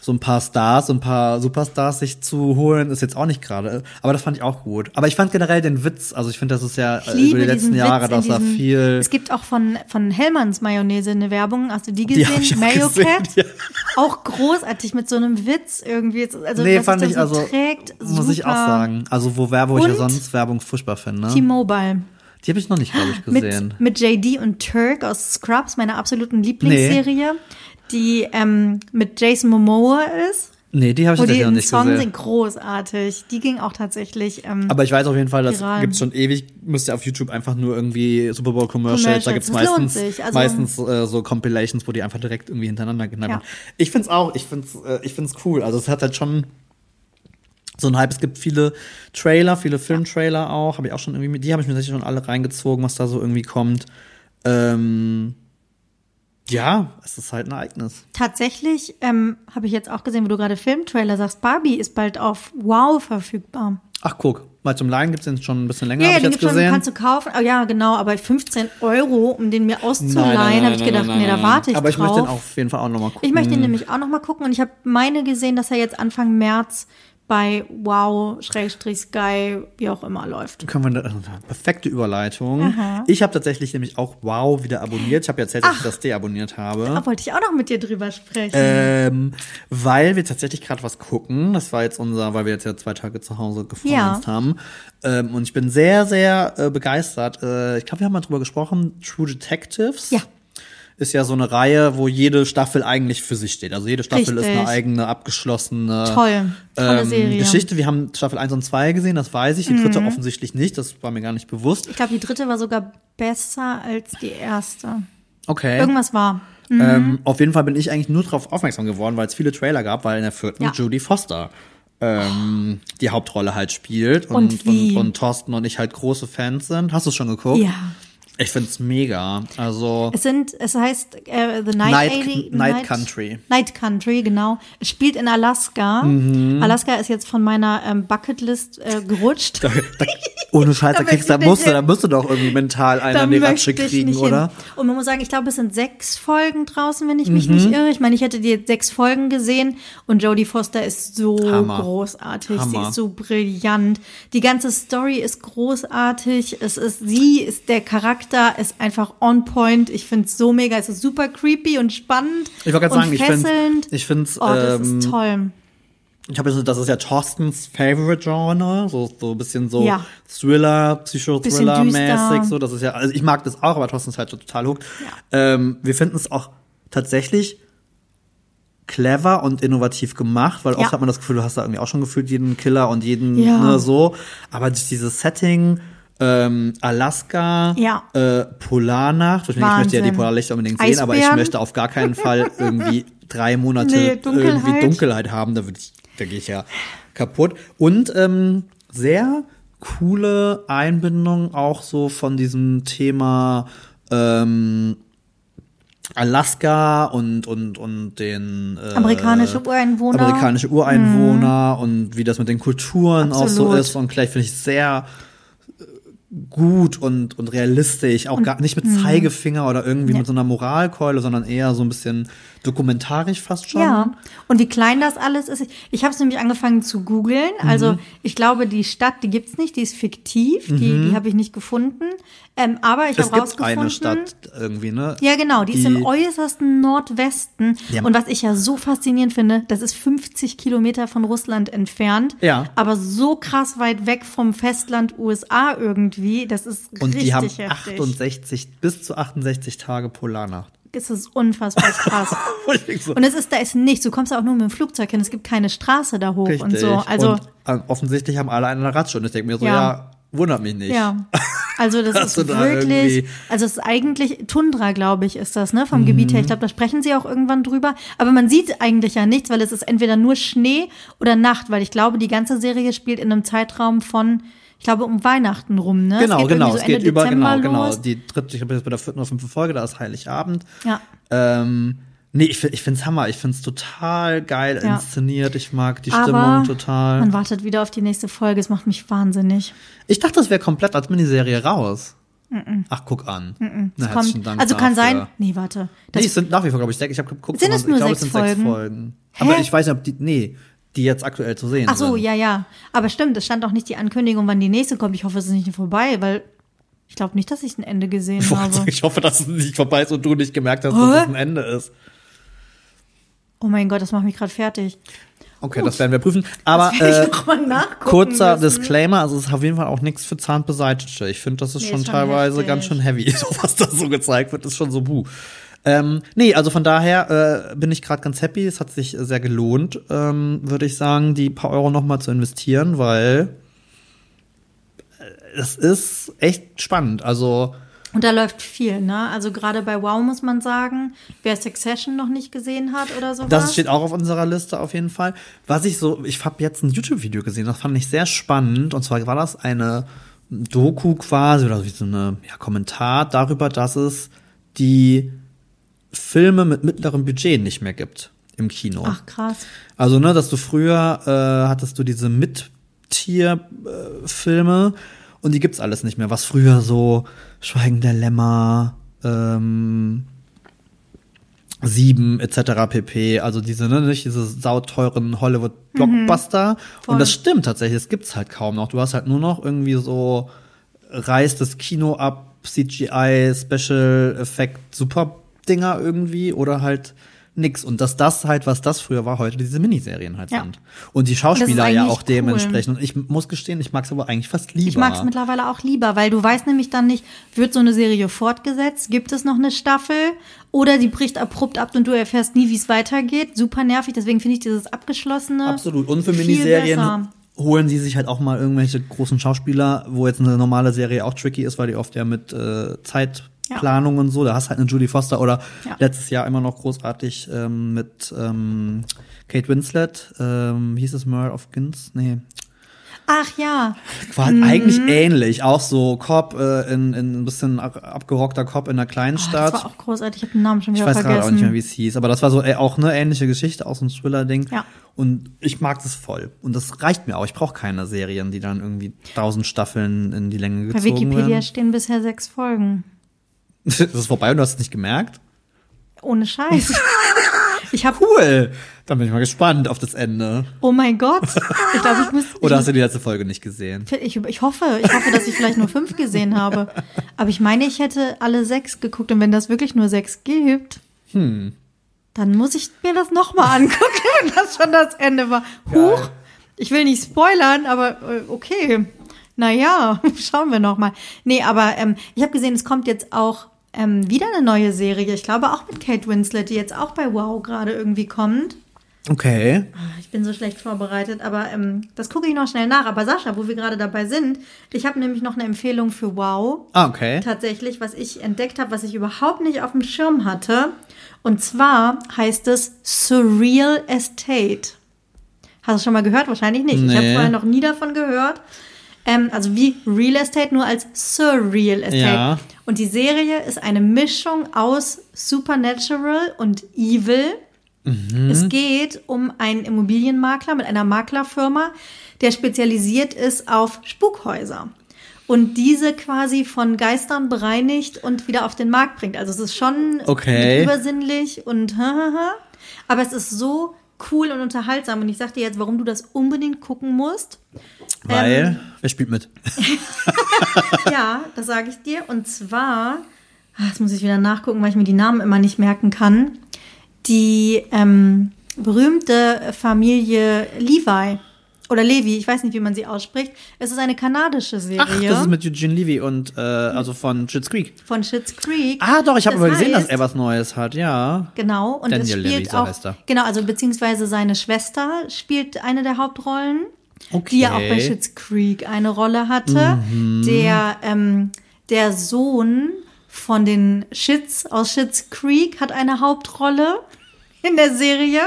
so ein paar Stars, so ein paar Superstars sich zu holen, ist jetzt auch nicht gerade. Aber das fand ich auch gut. Aber ich fand generell den Witz, also ich finde, das ist ja äh, über die letzten Jahre, Witz dass da viel. Es gibt auch von, von Hellmanns Mayonnaise eine Werbung. Hast du die Die gesehen? auch Mayo gesehen, Cat. ja. Auch großartig mit so einem Witz irgendwie. Also, nee, fand ich das so also, trägt. muss ich auch super. sagen. Also wo Werbung, wo ich ja sonst Werbung furchtbar finde. T-Mobile. Die habe ich noch nicht, glaube ich, gesehen. Mit, mit JD und Turk aus Scrubs, meiner absoluten Lieblingsserie, die ähm, mit Jason Momoa ist. nee, die habe ich die tatsächlich noch nicht Song gesehen. sind großartig. Die ging auch tatsächlich. Ähm, Aber ich weiß auf jeden Fall, das Viral. gibt's schon ewig. Müsst ihr auf YouTube einfach nur irgendwie Super Bowl Commercials. Da das lohnt meistens. Also- meistens äh, so Compilations, wo die einfach direkt irgendwie hintereinander genannt Ja. Ich find's auch. Ich find's, äh, ich find's cool. Also es hat halt schon so ein Hype. Es gibt viele Trailer, viele Filmtrailer auch. Habe ich auch schon irgendwie. Die habe ich mir tatsächlich schon alle reingezogen, was da so irgendwie kommt. Ähm, Ja, es ist halt ein Ereignis. Tatsächlich ähm, habe ich jetzt auch gesehen, wo du gerade Filmtrailer sagst, Barbie ist bald auf Wow verfügbar. Ach, guck, mal zum Leihen gibt es den schon ein bisschen länger, Ja, ja, den gibt's schon, gesehen. kannst du kaufen. Oh, ja, genau, aber 15 Euro, um den mir auszuleihen, habe ich gedacht, nee, da warte ich Aber ich drauf. möchte den auf jeden Fall auch nochmal gucken. Ich möchte ihn nämlich auch noch mal gucken und ich habe meine gesehen, dass er jetzt Anfang März bei Wow, Schrägstrich Sky, wie auch immer läuft. Können wir eine, perfekte Überleitung. Ich habe tatsächlich nämlich auch Wow wieder abonniert. Ich habe ja erzählt, dass ich das deabonniert habe. Da wollte ich auch noch mit dir drüber sprechen. Ähm, weil wir tatsächlich gerade was gucken. Das war jetzt unser, weil wir jetzt ja zwei Tage zu Hause gefreundet Ja. haben. Ähm, und ich bin sehr, sehr äh, begeistert. Äh, ich glaube, wir haben mal drüber gesprochen. True Detectives. Ja. Ist ja so eine Reihe, wo jede Staffel eigentlich für sich steht. Also jede Staffel ist Richtig. eine eigene, abgeschlossene Toll. Tolle ähm, Serie. Mhm. Geschichte. Wir haben Staffel 1 und 2 gesehen, das weiß ich. Die dritte offensichtlich nicht, das war mir gar nicht bewusst. Ich glaube, die dritte war sogar besser als die erste. Okay. Irgendwas war. Ähm, auf jeden Fall bin ich eigentlich nur darauf aufmerksam geworden, weil es viele Trailer gab, weil in der vierten Ja. Judy Foster ähm, die Hauptrolle halt spielt und, Und und, und Thorsten und ich halt große Fans sind. Hast du es schon geguckt? Ja. Ich find's mega. Also Es sind, es heißt äh, The Night, Night- 80 Night Country. Night Country, genau. Es spielt in Alaska. Mhm. Alaska ist jetzt von meiner ähm, Bucketlist äh, gerutscht. da, da, ohne Scheiß, da, kriegst, da musst du, da musst du doch irgendwie mental einen an die Ratsche kriegen, oder? hin. Und man muss sagen, ich glaube, es sind sechs Folgen draußen, wenn ich mich Mhm. nicht irre. Ich meine, ich hätte die sechs Folgen gesehen und Jodie Foster ist so Hammer. großartig. Sie Hammer. ist so brillant. Die ganze Story ist großartig. Es ist, sie ist, der Charakter ist einfach on point. Ich finde es so mega. Es ist super creepy und spannend. Ich wollte gerade sagen, fesselnd. ich find's, Oh, das ähm, ist toll. Ich habe das ist ja Thorstens Favorite Genre, so so ein bisschen so Ja. Thriller, Psychothriller Bisschen düster. mäßig, so das ist ja also ich mag das auch, aber Thorsten ist halt total hooked. Ähm, wir finden es auch tatsächlich clever und innovativ gemacht, weil oft Ja. hat man das Gefühl, du hast da irgendwie auch schon gefühlt jeden Killer und jeden Ja. ne, so, aber dieses Setting ähm, Alaska, Ja. äh, Polarnacht, ich, meine, ich möchte ja die. Polarlichter unbedingt sehen, aber ich Eisbären. möchte auf gar keinen Fall irgendwie drei Monate Nee, irgendwie Dunkelheit. Dunkelheit haben, da würde ich, da gehe ich ja kaputt. Und ähm, sehr coole Einbindung auch so von diesem Thema ähm, Alaska und und und den äh, Amerikanische Ureinwohner. amerikanische Ureinwohner und wie das mit den Kulturen auch so Absolut. ist und gleich finde ich sehr gut und und realistisch auch gar nicht mit Mhm. Zeigefinger oder irgendwie Ja. mit so einer Moralkeule sondern eher so ein bisschen dokumentarisch fast schon Ja, und wie klein das alles ist. Ich habe es nämlich angefangen zu googeln. Also Mhm. ich glaube, die Stadt, die gibt's nicht, die ist fiktiv, die, die habe ich nicht gefunden. Ähm, aber ich Mhm. es habe gibt rausgefunden. eine Stadt irgendwie ne Ja, genau, die, ist im äußersten Nordwesten. Ja. Und was ich ja so faszinierend finde, das ist 50 Kilometer von Russland entfernt. Ja. Aber so krass weit weg vom Festland USA irgendwie. Das ist und richtig die haben heftig. 68 bis zu 68 Tage Polarnacht Es ist unfassbar krass. So, Und es ist, da ist nichts. Du kommst auch nur mit dem Flugzeug hin. Es gibt keine Straße da hoch und so. Also, und, äh, offensichtlich haben alle eine Ratsche und ich denke mir so ja. Ja. Wundert mich nicht ja. Also, das ist wirklich, also, es ist eigentlich Tundra, glaube ich, ist das, ne, Mhm. vom Gebiet her. Ich glaube, da sprechen sie auch irgendwann drüber. Aber man sieht eigentlich ja nichts, weil es ist entweder nur Schnee oder Nacht, weil ich glaube, die ganze Serie spielt in einem Zeitraum von, ich glaube, um Weihnachten rum, ne? Genau, geht genau. irgendwie Es geht über, genau, genau. los. Die dritte, ich habe jetzt bei der vierten oder fünften Folge, da ist Heiligabend. Ja. Ähm, nee, ich, ich find's Hammer. Ich find's total geil Ja. inszeniert. Ich mag die Aber Stimmung total. man wartet wieder auf die nächste Folge. Es macht mich wahnsinnig. Ich dachte, das wäre komplett als Miniserie raus. Ach, guck an. Na, Es herzlichen kommt, Dank also kann dafür. sein, nee, warte. Das Nee, es sind nach wie vor, glaube ich, sechs. Ich habe geguckt. Sind es ich nur glaube, sechs es sind sechs Folgen? Folgen. Aber Hä? ich weiß nicht, ob die, nee, die jetzt aktuell zu sehen Ach so, sind. ja, ja. Aber stimmt, es stand auch nicht die Ankündigung, wann die nächste kommt. Ich hoffe, es ist nicht vorbei, weil ich glaube nicht, dass ich ein Ende gesehen Ich, habe. ich hoffe, dass es nicht vorbei ist und du nicht gemerkt hast, dass Hä? es ein Ende ist. Oh mein Gott, das macht mich gerade fertig. Okay, das werden wir prüfen. Aber äh, kurzer müssen. Disclaimer, also es ist auf jeden Fall auch nichts für Zahnbeseitigte. Ich finde, das ist Nee, schon schon teilweise heftig. ganz schön heavy, so was da so gezeigt wird, ist schon so buh. Ähm, nee, also von daher äh, bin ich gerade ganz happy. Es hat sich sehr gelohnt, ähm, würde ich sagen, die paar Euro noch mal zu investieren, weil äh, es ist echt spannend. Also Und da läuft viel, ne? Also gerade bei Wow muss man sagen, wer Succession noch nicht gesehen hat oder sowas. Das steht auch auf unserer Liste auf jeden Fall. Was ich so, ich habe jetzt ein YouTube-Video gesehen, das fand ich sehr spannend. Und zwar war das eine Doku quasi oder wie so eine ja, Kommentar darüber, dass es die Filme mit mittlerem Budget nicht mehr gibt im Kino. Ach, krass. Also, ne, dass du früher äh, hattest du diese Mit-Tier-Filme und die gibt's alles nicht mehr. Was früher so Schweigen der Lämmer, ähm, Sieben etc. pp. Also diese, ne, nicht diese sauteuren Hollywood-Blockbuster. voll. und das stimmt tatsächlich, das gibt's halt kaum noch. Du hast halt nur noch irgendwie so reißt das Kino ab, CGI, Special Effect, super Dinger irgendwie oder halt nix. Und dass das halt, was das früher war, heute diese Miniserien halt Ja. sind. Und die Schauspieler ja auch dementsprechend. Und ich muss gestehen, ich mag's aber eigentlich fast lieber. Ich mag es mittlerweile auch lieber, weil du weißt nämlich dann nicht, wird so eine Serie fortgesetzt, gibt es noch eine Staffel oder die bricht abrupt ab und du erfährst nie, wie es weitergeht. Super nervig, deswegen finde ich dieses abgeschlossene. Absolut. Und für Miniserien besser. holen sie sich halt auch mal irgendwelche großen Schauspieler, wo jetzt eine normale Serie auch tricky ist, weil die oft ja mit äh, Zeitplanung und so, da hast halt eine Julie Foster oder Ja. letztes Jahr immer noch großartig ähm, mit ähm, Kate Winslet, ähm, wie hieß es Merle of Gins? Nee. Ach ja, War halt Mhm. eigentlich ähnlich, auch so Cop äh, in, in ein bisschen ab- abgerockter Cop in einer kleinen oh, Stadt. das war auch großartig. Ich habe den Namen schon Ich wieder weiß gerade auch vergessen. nicht mehr, wie es hieß, aber das war so äh, auch eine ähnliche Geschichte, auch so ein Thriller-Ding. Ja. Und ich mag das voll. Und das reicht mir auch. Ich brauche keine Serien, die dann irgendwie tausend Staffeln in die Länge Bei gezogen Wikipedia werden. stehen bisher sechs Folgen. Das ist vorbei und du hast es nicht gemerkt? Ohne Scheiß. ich habe, Cool. Dann bin ich mal gespannt auf das Ende. oh mein Gott. Ich glaube, ich muss. Oder hast du die letzte Folge nicht gesehen? Ich, ich hoffe, ich hoffe, dass ich vielleicht nur fünf gesehen habe. Aber ich meine, ich hätte alle sechs geguckt. Und wenn das wirklich nur sechs gibt, Hm. dann muss ich mir das nochmal angucken, wenn das schon das Ende war. Huch, Geil. ich will nicht spoilern, aber äh, okay. Naja, schauen wir nochmal. Nee, aber ähm, ich habe gesehen, es kommt jetzt auch ähm, wieder eine neue Serie. Ich glaube auch mit Kate Winslet, die jetzt auch bei Wow gerade irgendwie kommt. Okay. Ich bin so schlecht vorbereitet, aber ähm, das gucke ich noch schnell nach. Aber Sascha, wo wir gerade dabei sind, ich habe nämlich noch eine Empfehlung für Wow. Ah, okay. Tatsächlich, was ich entdeckt habe, was ich überhaupt nicht auf dem Schirm hatte. Und zwar heißt es Surreal Estate. Hast du schon mal gehört? Wahrscheinlich nicht. Ich habe Nee. vorher noch nie davon gehört. Ähm, also wie Real Estate, nur als Surreal Estate. Ja. Und die Serie ist eine Mischung aus Supernatural und Evil. Mhm. Es geht um einen Immobilienmakler mit einer Maklerfirma, der spezialisiert ist auf Spukhäuser. Und diese quasi von Geistern bereinigt und wieder auf den Markt bringt. Also es ist schon Okay. übersinnlich und. Aber es ist so cool und unterhaltsam. Und ich sag dir jetzt, warum du das unbedingt gucken musst. Weil, Ähm. wer spielt mit? Ja, das sage ich dir. Und zwar, ah, jetzt muss ich wieder nachgucken, weil ich mir die Namen immer nicht merken kann. Die ähm, berühmte Familie Levi oder Levi, ich weiß nicht, wie man sie ausspricht. Es ist eine kanadische Serie Ach, das ist mit Eugene Levy und äh, also von Schitt's Creek. von Schitt's Creek. Ah, doch, ich habe aber gesehen, dass er was Neues hat, ja. Genau, und es Daniel spielt Levy, so auch, heißt er. genau, also beziehungsweise seine Schwester spielt eine der Hauptrollen, Okay. die ja auch bei Schitt's Creek eine Rolle hatte. Mhm. Der, ähm, der Sohn von den Shits aus Schitt's Creek hat eine Hauptrolle in der Serie.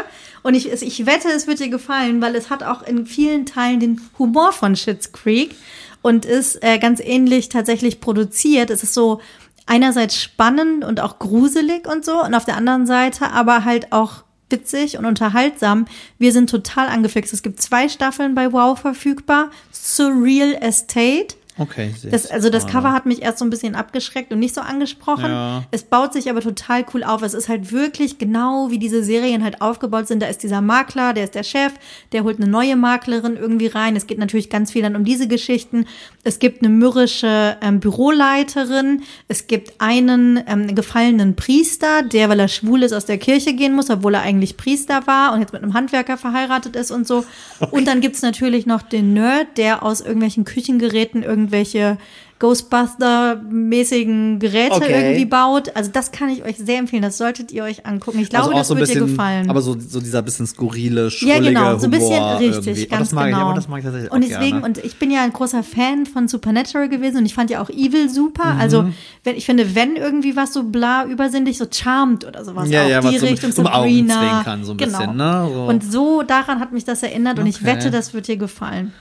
Und ich, ich wette, es wird dir gefallen, weil es hat auch in vielen Teilen den Humor von Schitt's Creek und ist äh, ganz ähnlich tatsächlich produziert. Es ist so einerseits spannend und auch gruselig und so und auf der anderen Seite aber halt auch witzig und unterhaltsam. Wir sind total angefixt. Es gibt zwei Staffeln bei Wow verfügbar. Surreal Estate. Okay, seh's. Das, also das. Cover hat mich erst so ein bisschen abgeschreckt und nicht so angesprochen. Ja. Es baut sich aber total cool auf. Es ist halt wirklich genau wie diese Serien halt aufgebaut sind. Da ist dieser Makler, der ist der Chef, der holt eine neue Maklerin irgendwie rein. Es geht natürlich ganz viel dann um diese Geschichten. Es gibt eine mürrische ähm, Büroleiterin. Es gibt einen ähm, gefallenen Priester, der, weil er schwul ist, aus der Kirche gehen muss, obwohl er eigentlich Priester war und jetzt mit einem Handwerker verheiratet ist und so. Und dann gibt's natürlich noch den Nerd, der aus irgendwelchen Küchengeräten irgendwelche Ghostbuster-mäßigen Geräte Okay. irgendwie baut. Also das kann ich euch sehr empfehlen. Das solltet ihr euch angucken. Ich glaube, also das so wird bisschen, dir gefallen. aber so, so dieser bisschen skurrile, ja, schrullige genau, so ein bisschen richtig, irgendwie. ganz oh, das mag genau. ich, aber das mag ich tatsächlich und auch deswegen, gerne. und ich bin ja ein großer Fan von Supernatural gewesen und ich fand ja auch Evil super. Mhm. Also, wenn, ich finde, wenn irgendwie was so bla übersinnlich, so charmed oder sowas, Ja, auch ja, die so- Richtung zum Sabrina. Augenzwinkern so ein genau. bisschen, ne? So. Und so daran hat mich das erinnert und ich Okay. wette, das wird dir gefallen.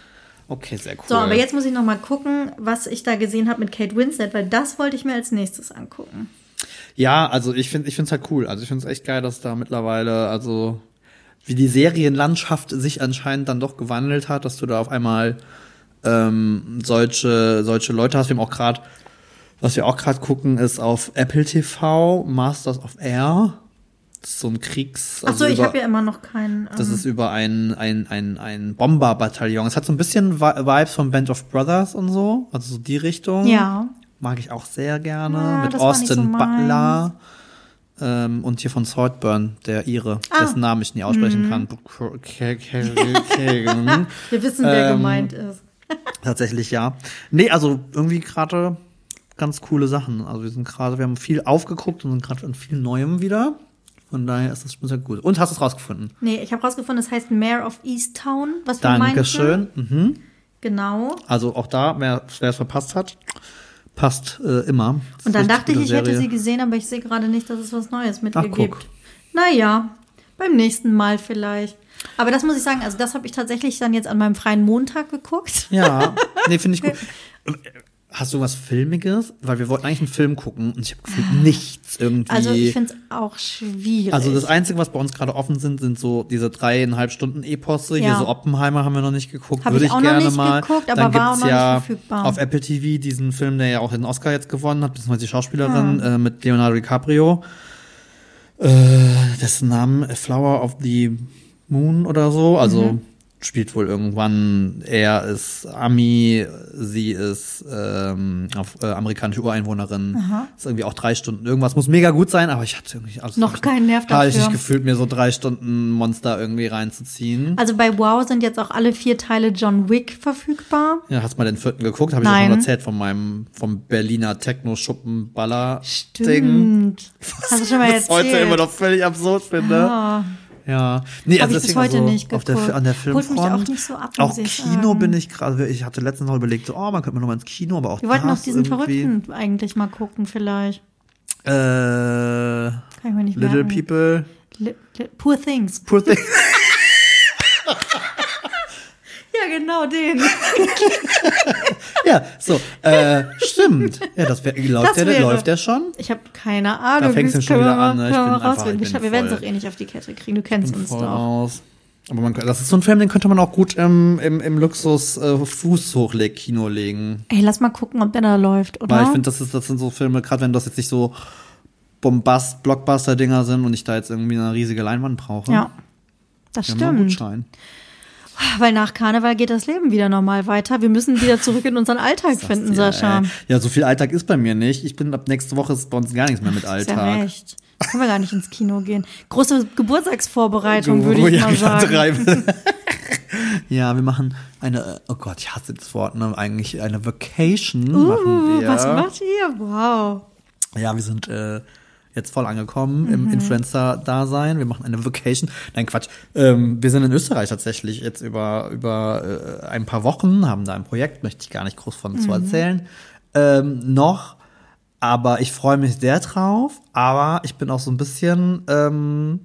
Okay, sehr cool. So, aber jetzt muss ich noch mal gucken, was ich da gesehen habe mit Kate Winslet, weil das wollte ich mir als nächstes angucken. Ja, also ich finde ich finde es halt cool. Also ich finde es echt geil, dass da mittlerweile, also wie die Serienlandschaft sich anscheinend dann doch gewandelt hat, dass du da auf einmal ähm, solche, solche Leute hast. Wir haben auch gerade, was wir auch gerade gucken, ist auf Apple TV, Masters of Air. Das so ein Kriegs. Also ich über- habe ja immer noch keinen. Das ähm, ist über ein, ein, ein, ein Bomberbataillon. Es hat so ein bisschen Vi- Vibes von Band of Brothers und so. Also so die Richtung. Ja. Mag ich auch sehr gerne. Ja, Mit das Austin so Butler. Ähm, und hier von Saltburn, der Ire, Ah. dessen Namen ich nie aussprechen kann. Wir wissen, wer ähm, gemeint ist. Tatsächlich ja. Nee, also irgendwie gerade ganz coole Sachen. Also wir sind gerade, wir haben viel aufgeguckt und sind gerade an viel Neuem wieder. Von daher ist das schon sehr gut. Und hast du es rausgefunden? Nee, ich habe rausgefunden, es heißt Mayor of Easttown, was wir Dankeschön. Mhm. meinten. Genau. Also auch da, wer es verpasst hat, passt äh, immer. Das Und dann dachte ich, ich hätte Serie. sie gesehen, aber ich sehe gerade nicht, dass es was Neues mit Ach, ihr guck. gibt. Naja, beim nächsten Mal vielleicht. Aber das muss ich sagen, also das habe ich tatsächlich dann jetzt an meinem freien Montag geguckt. Ja, nee, finde ich gut. Hast du was Filmiges? Weil wir wollten eigentlich einen Film gucken und ich habe gefühlt nichts irgendwie. Also ich finde es auch schwierig. Also das Einzige, was bei uns gerade offen sind, sind so diese dreieinhalb Stunden Eposse. Hier Ja. so Oppenheimer haben wir noch nicht geguckt. Hab Würde ich ich, gerne nicht mal. geguckt, aber Dann war auch gibt's ja verfügbar. auf Apple TV diesen Film, der ja auch den Oscar jetzt gewonnen hat, beziehungsweise die Schauspielerin äh, mit Leonardo DiCaprio. Äh, dessen Namen äh, Flower of the Moon oder so. Also Mhm. Spielt wohl irgendwann, er ist Ami, sie ist ähm, auf, äh, amerikanische Ureinwohnerin. Ist irgendwie auch drei Stunden irgendwas. Muss mega gut sein, aber ich hatte irgendwie also Noch keinen Nerv Habe ich nicht dafür. gefühlt, mir so drei Stunden Monster irgendwie reinzuziehen. Also bei Wow sind jetzt auch alle vier Teile John Wick verfügbar. Ja, hast mal den vierten geguckt? Habe ich Nein. auch schon erzählt von meinem vom Berliner Techno-Schuppen-Baller-Ding. Stimmt. Hast du schon mal Was ich heute erzählt. immer noch völlig absurd finde. Ah. Ja. Nee, Hab also ich bis heute also nicht auf der, geguckt. an der Holt mich Filmfront. auch nicht so ab, Auch Kino bin ich gerade, ich hatte letztens noch überlegt, so, oh, man könnte mal noch mal ins Kino, aber auch Wir wollten noch diesen irgendwie, Verrückten eigentlich mal gucken, vielleicht. Äh, Kann ich mir nicht Little merken. People. Li li Poor Things. Poor thing. Ja, genau den. ja, so, äh, stimmt. Ja, das wär, läuft, Das der, wäre- läuft der schon? Ich habe keine Ahnung. fängt's das ja schon wieder an, ne? Ich bin einfach- ich bin Wir werden es auch eh nicht auf die Kette kriegen. Du kennst uns doch. raus. Aber man, das ist so ein Film, den könnte man auch gut im, im, im Luxus äh, Fußhochleg-Kino legen. Ey, lass mal gucken, ob der da läuft, oder? Weil ich finde, das, ist, das sind so Filme, gerade wenn das jetzt nicht so Bombast, Blockbuster-Dinger sind und ich da jetzt irgendwie eine riesige Leinwand brauche. ja, das Wir haben einen stimmt. Weil nach Karneval geht das Leben wieder normal weiter. Wir müssen wieder zurück in unseren Alltag finden, Ja, Sascha. ey. Ja, so viel Alltag ist bei mir nicht. Ich bin ab nächste Woche ist bei uns gar nichts mehr mit Ist ja Alltag. recht. Können wir gar nicht ins Kino gehen. Große Geburtstagsvorbereitung, würde ich Ja, mal sagen. ja, wir machen eine, oh Gott, ich hasse das Wort, ne? Eigentlich eine Vacation machen Uh, wir. was macht ihr? Wow. Ja, wir sind äh, jetzt voll angekommen Mhm. im Influencer-Dasein. Wir machen eine Vacation. Nein, Quatsch. Ähm, wir sind in Österreich tatsächlich jetzt über, über äh, ein paar Wochen, haben da ein Projekt, möchte ich gar nicht groß von Mhm. zu erzählen. Ähm, noch. Aber ich freue mich sehr drauf. Aber ich bin auch so ein bisschen ähm,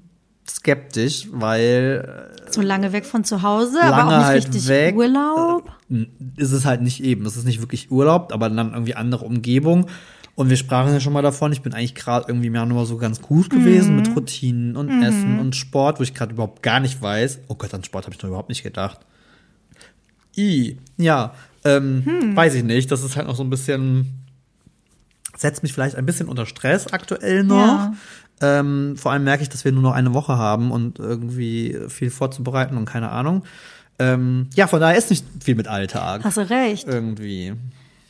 skeptisch, weil So lange weg von zu Hause, aber auch nicht halt richtig weg. Urlaub. Äh, ist es halt nicht eben. Es ist nicht wirklich Urlaub, aber dann irgendwie andere Umgebung. Und wir sprachen ja schon mal davon, ich bin eigentlich gerade irgendwie im Januar so ganz gut gewesen mit Routinen und Essen und Sport, wo ich gerade überhaupt gar nicht weiß. Oh Gott, an Sport habe ich noch überhaupt nicht gedacht. I, ja, ähm, weiß ich nicht. Das ist halt noch so ein bisschen, setzt mich vielleicht ein bisschen unter Stress aktuell noch. Ja. Ähm, vor allem merke ich, dass wir nur noch eine Woche haben und irgendwie viel vorzubereiten und keine Ahnung. Ähm, ja, von daher ist nicht viel mit Alltag. Hast du recht. Irgendwie.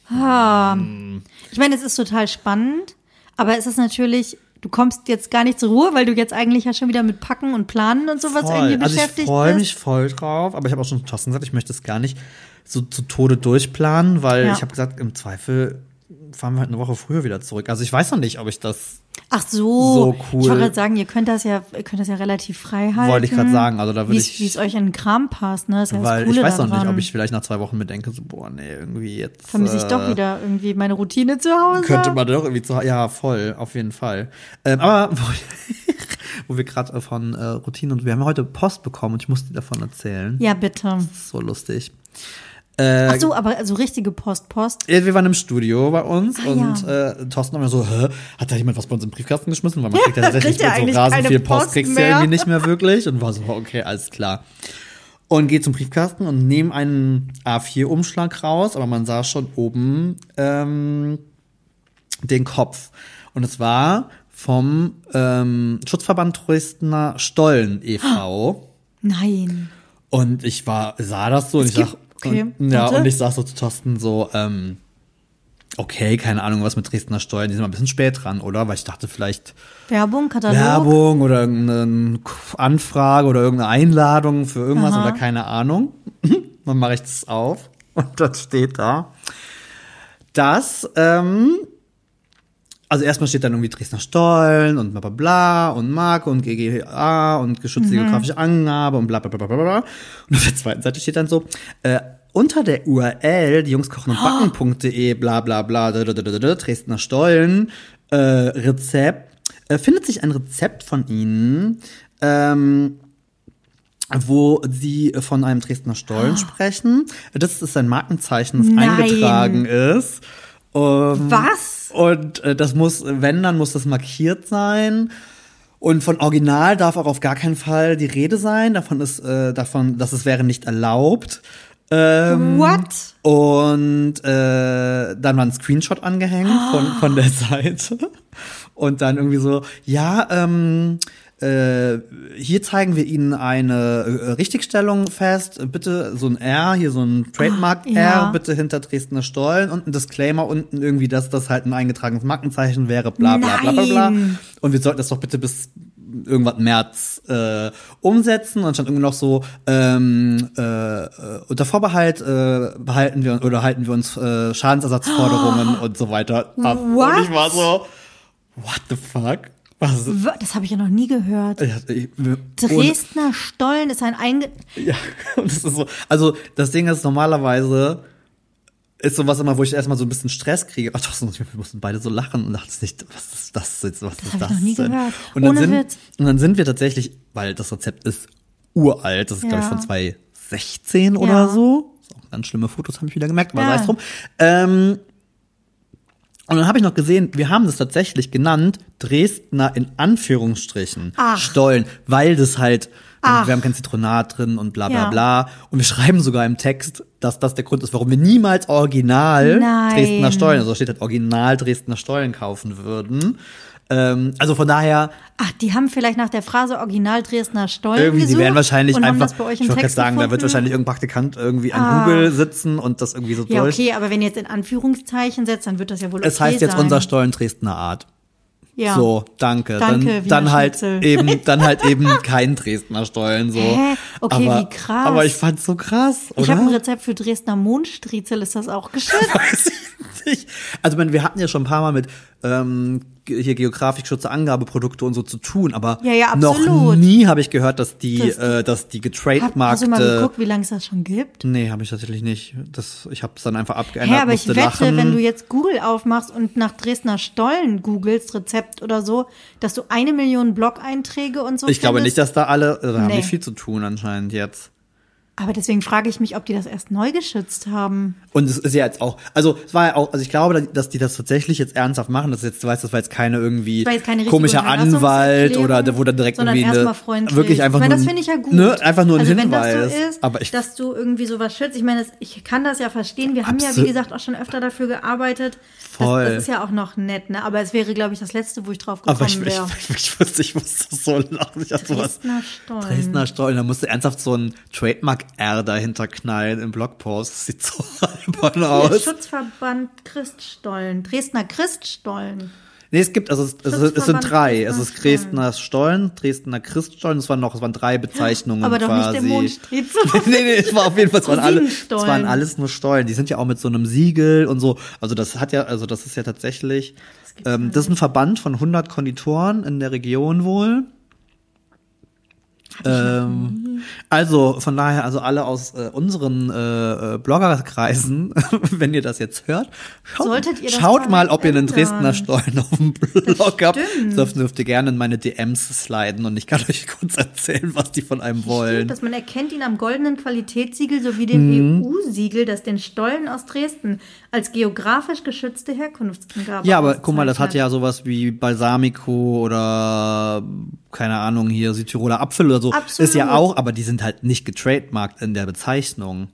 Ah. Ich meine, es ist total spannend, aber es ist natürlich, du kommst jetzt gar nicht zur Ruhe, weil du jetzt eigentlich ja schon wieder mit Packen und Planen und sowas Voll. irgendwie Also ich beschäftigt freue bist. mich voll drauf, aber ich habe auch schon Thorsten gesagt, ich möchte es gar nicht so zu Tode durchplanen, weil Ja. ich habe gesagt, im Zweifel fahren wir halt eine Woche früher wieder zurück. Also ich weiß noch nicht, ob ich das Ach so. So cool. Ich wollte gerade sagen, ihr könnt das ja, ihr könnt das ja relativ frei halten. Wollte ich grad sagen, also da würde ich- Wie es euch in den Kram passt, ne? Das ist ja das weil Coole ich weiß noch daran. nicht, ob ich vielleicht nach zwei Wochen mir denke, so, boah, nee, irgendwie jetzt. Vermisse ich äh, doch wieder irgendwie meine Routine zu Hause. Könnte man doch irgendwie zu, ja, voll, auf jeden Fall. Ähm, aber wo, wir gerade von äh, Routinen und wir haben heute Post bekommen und ich musste dir davon erzählen. Ja, bitte. Das so lustig. Äh, Ach so, aber so richtige Post, Post. Ja, wir waren im Studio bei uns Ah, und ja. äh, Thorsten war so, Hä, hat da jemand was bei uns im Briefkasten geschmissen? Weil man kriegt ja tatsächlich kriegt mit so rasend viel Post, Post kriegst du ja irgendwie nicht mehr wirklich. Und war so, okay, alles klar. Und geht zum Briefkasten und nehmen einen A4-Umschlag raus, aber man sah schon oben ähm, den Kopf. Und es war vom ähm, Schutzverband Tröstener Stollen e.V. Nein. Und ich war, sah das so und Es ich sag, gibt- okay, und, ja, und ich sag so zu Thorsten so, ähm, okay, keine Ahnung, was mit Dresdner Steuern, die sind mal ein bisschen spät dran, oder? Weil ich dachte vielleicht Werbung, Katalog. Werbung oder irgendeine Anfrage oder irgendeine Einladung für irgendwas Aha. oder keine Ahnung. Dann mache ich das auf und dann steht da, dass, ähm, also erstmal steht dann irgendwie Dresdner Stollen und bla bla bla und Marke und GGA und geschützte Mhm. geografische Angabe und bla bla bla bla bla bla. Und auf der zweiten Seite steht dann so, äh, unter der URL, die Jungs kochen und backen.de, bla bla bla, Dresdner Stollen, äh, Rezept, äh, findet sich ein Rezept von ihnen, ähm, wo sie von einem Dresdner Stollen sprechen. Das ist ein Markenzeichen, das Nein. eingetragen ist. Ähm, Was? und äh, das muss, wenn, dann muss das markiert sein. Und von Original darf auch auf gar keinen Fall die Rede sein. Davon ist, äh, davon, dass es wäre nicht erlaubt. Ähm, What? Und äh, dann war ein Screenshot angehängt von, von der Seite. Und dann irgendwie so, ja, ähm, äh, hier zeigen wir Ihnen eine äh, Richtigstellung fest. Bitte so ein R, hier so ein Trademark R, ja. bitte hinter Dresdner Stollen und ein Disclaimer unten irgendwie, dass das halt ein eingetragenes Markenzeichen wäre, bla bla bla bla bla. Nein. Und wir sollten das doch bitte bis irgendwas März äh, umsetzen. Und stand irgendwie noch so, ähm, äh, unter Vorbehalt äh, behalten wir oder halten wir uns äh, Schadensersatzforderungen und so weiter ab. What? Und ich war so, what the fuck? Was Das habe ich ja noch nie gehört. ja, ich- Dresdner Stollen ist ein einge... Ja, das ist so. Also, das Ding ist normalerweise ist sowas immer, wo ich erstmal so ein bisschen Stress kriege. Ach doch, wir mussten beide so lachen und dachten nicht, was ist das jetzt? Was ist das noch nie denn? gehört. Und dann, Ohne sind, Witz. und dann sind wir tatsächlich, weil das Rezept ist uralt, das ist, glaube ich, Ja. von 2016 oder Ja. so. Ist auch ganz schlimme Fotos, habe ich wieder gemerkt, aber Ja. sei es drum. Ähm, und dann habe ich noch gesehen, wir haben das tatsächlich genannt, Dresdner in Anführungsstrichen Ach. Stollen, weil das halt, Ach. wir haben kein Zitronat drin und bla bla Ja. bla. Und wir schreiben sogar im Text, dass das der Grund ist, warum wir niemals original Nein. Dresdner Stollen, also steht halt original Dresdner Stollen kaufen würden. Ähm, also von daher, Ach, die haben vielleicht nach der Phrase Original Dresdner Stollen irgendwie, die werden wahrscheinlich einfach, das bei euch ich im wollte gerade sagen, da wird wahrscheinlich irgendein Praktikant irgendwie an Ah. Google sitzen und das irgendwie so Ja, durch. okay, aber wenn ihr jetzt in Anführungszeichen setzt, dann wird das ja wohl Es okay heißt jetzt sein. unser Stollen Dresdner Art. Ja. So, danke. Danke, dann, dann halt eben, dann halt eben kein Dresdner Stollen so. Hä? Okay, aber, wie krass. Aber ich fand's so krass, oder? Ich habe ein Rezept für Dresdner Mondstriezel, ist das auch geschützt? Weiß ich nicht. Also, ich meine, wir hatten ja schon ein paar Mal mit ähm, hier geografisch geschützte Angabeprodukte und so zu tun, aber Ja, ja, noch nie habe ich gehört, dass die, Dass die- äh, dass die Hab, hast du mal getrademarkte. geguckt, wie lange es das schon gibt? Nee, habe ich tatsächlich nicht. Das, ich habe es dann einfach abgeändert. aber ich wette, lachen. wenn du jetzt Google aufmachst und nach Dresdner Stollen googelst, Rezept oder so, dass du eine Million Blog-Einträge und so ich glaube nicht, findest. dass da alle, äh, da haben Nee. die viel zu tun anscheinend jetzt. Aber deswegen frage ich mich, ob die das erst neu geschützt haben. Und es ist ja jetzt auch, also es war ja auch, also ich glaube, dass die das tatsächlich jetzt ernsthaft machen. Das jetzt, du weißt, das war jetzt keine irgendwie keine komischer Anwalt oder wo dann direkt sondern irgendwie erstmal eine, wirklich einfach ich meine, nur, das finde ich ja gut. Ne, einfach nur ein also Hinweis. wenn das so ist, aber ich, dass du irgendwie sowas schützt. Ich meine, das, ich kann das ja verstehen. Wir haben ja, wie gesagt, auch schon öfter dafür gearbeitet. Voll. Das, das ist ja auch noch nett, ne? Aber es wäre, glaube ich, das Letzte, wo ich drauf aber ich, gekommen ich, wäre. ich, ich, wusste, ich musste so lachen. Ich hatte sowas. Dresdner Stollen. Dresdner Stollen, da musste ernsthaft so ein Trademark-R dahinter knallen im Blogpost. Das sieht so albern aus. Schutzverband Christstollen. Dresdner Christstollen. Nee, es gibt, also es, es, es sind drei. Es ist Dresdner Stollen, Dresdner Christstollen, es waren noch, es waren drei Bezeichnungen Aber doch quasi. nicht der Mondstriezel. nee, nee, es war auf jeden Fall, es waren, alle, es waren alles nur Stollen. Die sind ja auch mit so einem Siegel und so. Also das hat ja, also das ist ja tatsächlich, gibt's ähm, das ist ein Verband von 100 Konditoren in der Region wohl. Ähm, Also von daher, also alle aus äh, unseren äh, äh, Bloggerkreisen, wenn ihr das jetzt hört, schaut, Solltet ihr das schaut mal ob ihr einen ändern. Dresdner Stollen auf dem Blog habt. stimmt. Dürft, ihr gerne in meine DMs sliden und ich kann euch kurz erzählen, was die von einem wollen. Dass man erkennt ihn am goldenen Qualitätssiegel sowie dem Mhm. EU-Siegel, das den Stollen aus Dresden als geografisch geschützte Herkunftsangabe Ja, aber guck mal, das hat ja sowas wie Balsamico oder keine Ahnung hier Südtiroler Apfel oder so. Absolut. Ist ja auch, aber die sind halt nicht getrademarkt in der Bezeichnung.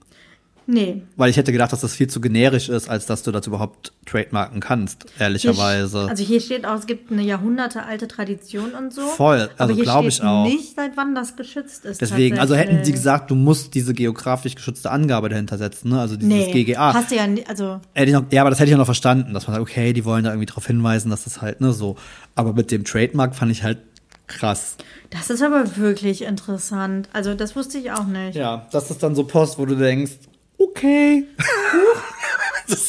Nee. Weil ich hätte gedacht, dass das viel zu generisch ist, als dass du das überhaupt trademarken kannst, ehrlicherweise. Also hier steht auch, es gibt eine jahrhundertealte Tradition und so. Voll, also hier glaub steht ich auch. nicht, seit wann das geschützt ist. Deswegen, also hätten sie gesagt, du musst diese geografisch geschützte Angabe dahinter setzen, ne? Also dieses nee, GGA. Hast du ja, also noch, ja, aber das hätte ich auch noch verstanden, dass man sagt, okay, die wollen da irgendwie darauf hinweisen, dass das halt, ne, so. Aber mit dem Trademark fand ich halt krass. das ist aber wirklich interessant. Also das wusste ich auch nicht. Ja, das ist dann so Post, wo du denkst, okay. Das-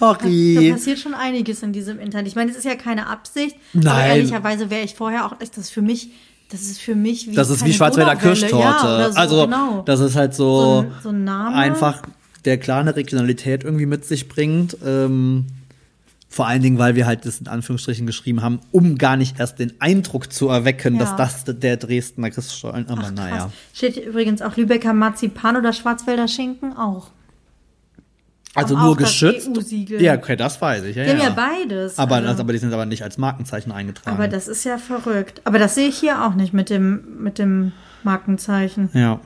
Da Sorry. passiert schon einiges in diesem Internet. Ich meine, es ist ja keine Absicht. Aber Nein. ehrlicherweise wäre ich vorher auch, das ist für mich, das ist für mich wie Das ist wie Schwarzwälder. Kirschtorte. Ja, so, also, genau. das ist halt so, so, ein, so ein Name. einfach der kleine Regionalität irgendwie mit sich bringt. Ähm, vor allen Dingen, weil wir halt das in Anführungsstrichen geschrieben haben, um gar nicht erst den Eindruck zu erwecken, Ja. dass das der Dresdner Christstollen, aber Ach, naja. Steht übrigens auch Lübecker Marzipan oder Schwarzwälder Schinken auch. Also nur geschützt. EU-Siegel. Ja, okay, das weiß ich. Ja, Die haben ja. ja beides. Aber, also. das, aber die sind aber nicht als Markenzeichen eingetragen. Aber das ist ja verrückt. Aber das sehe ich hier auch nicht mit dem, mit dem Markenzeichen. ja.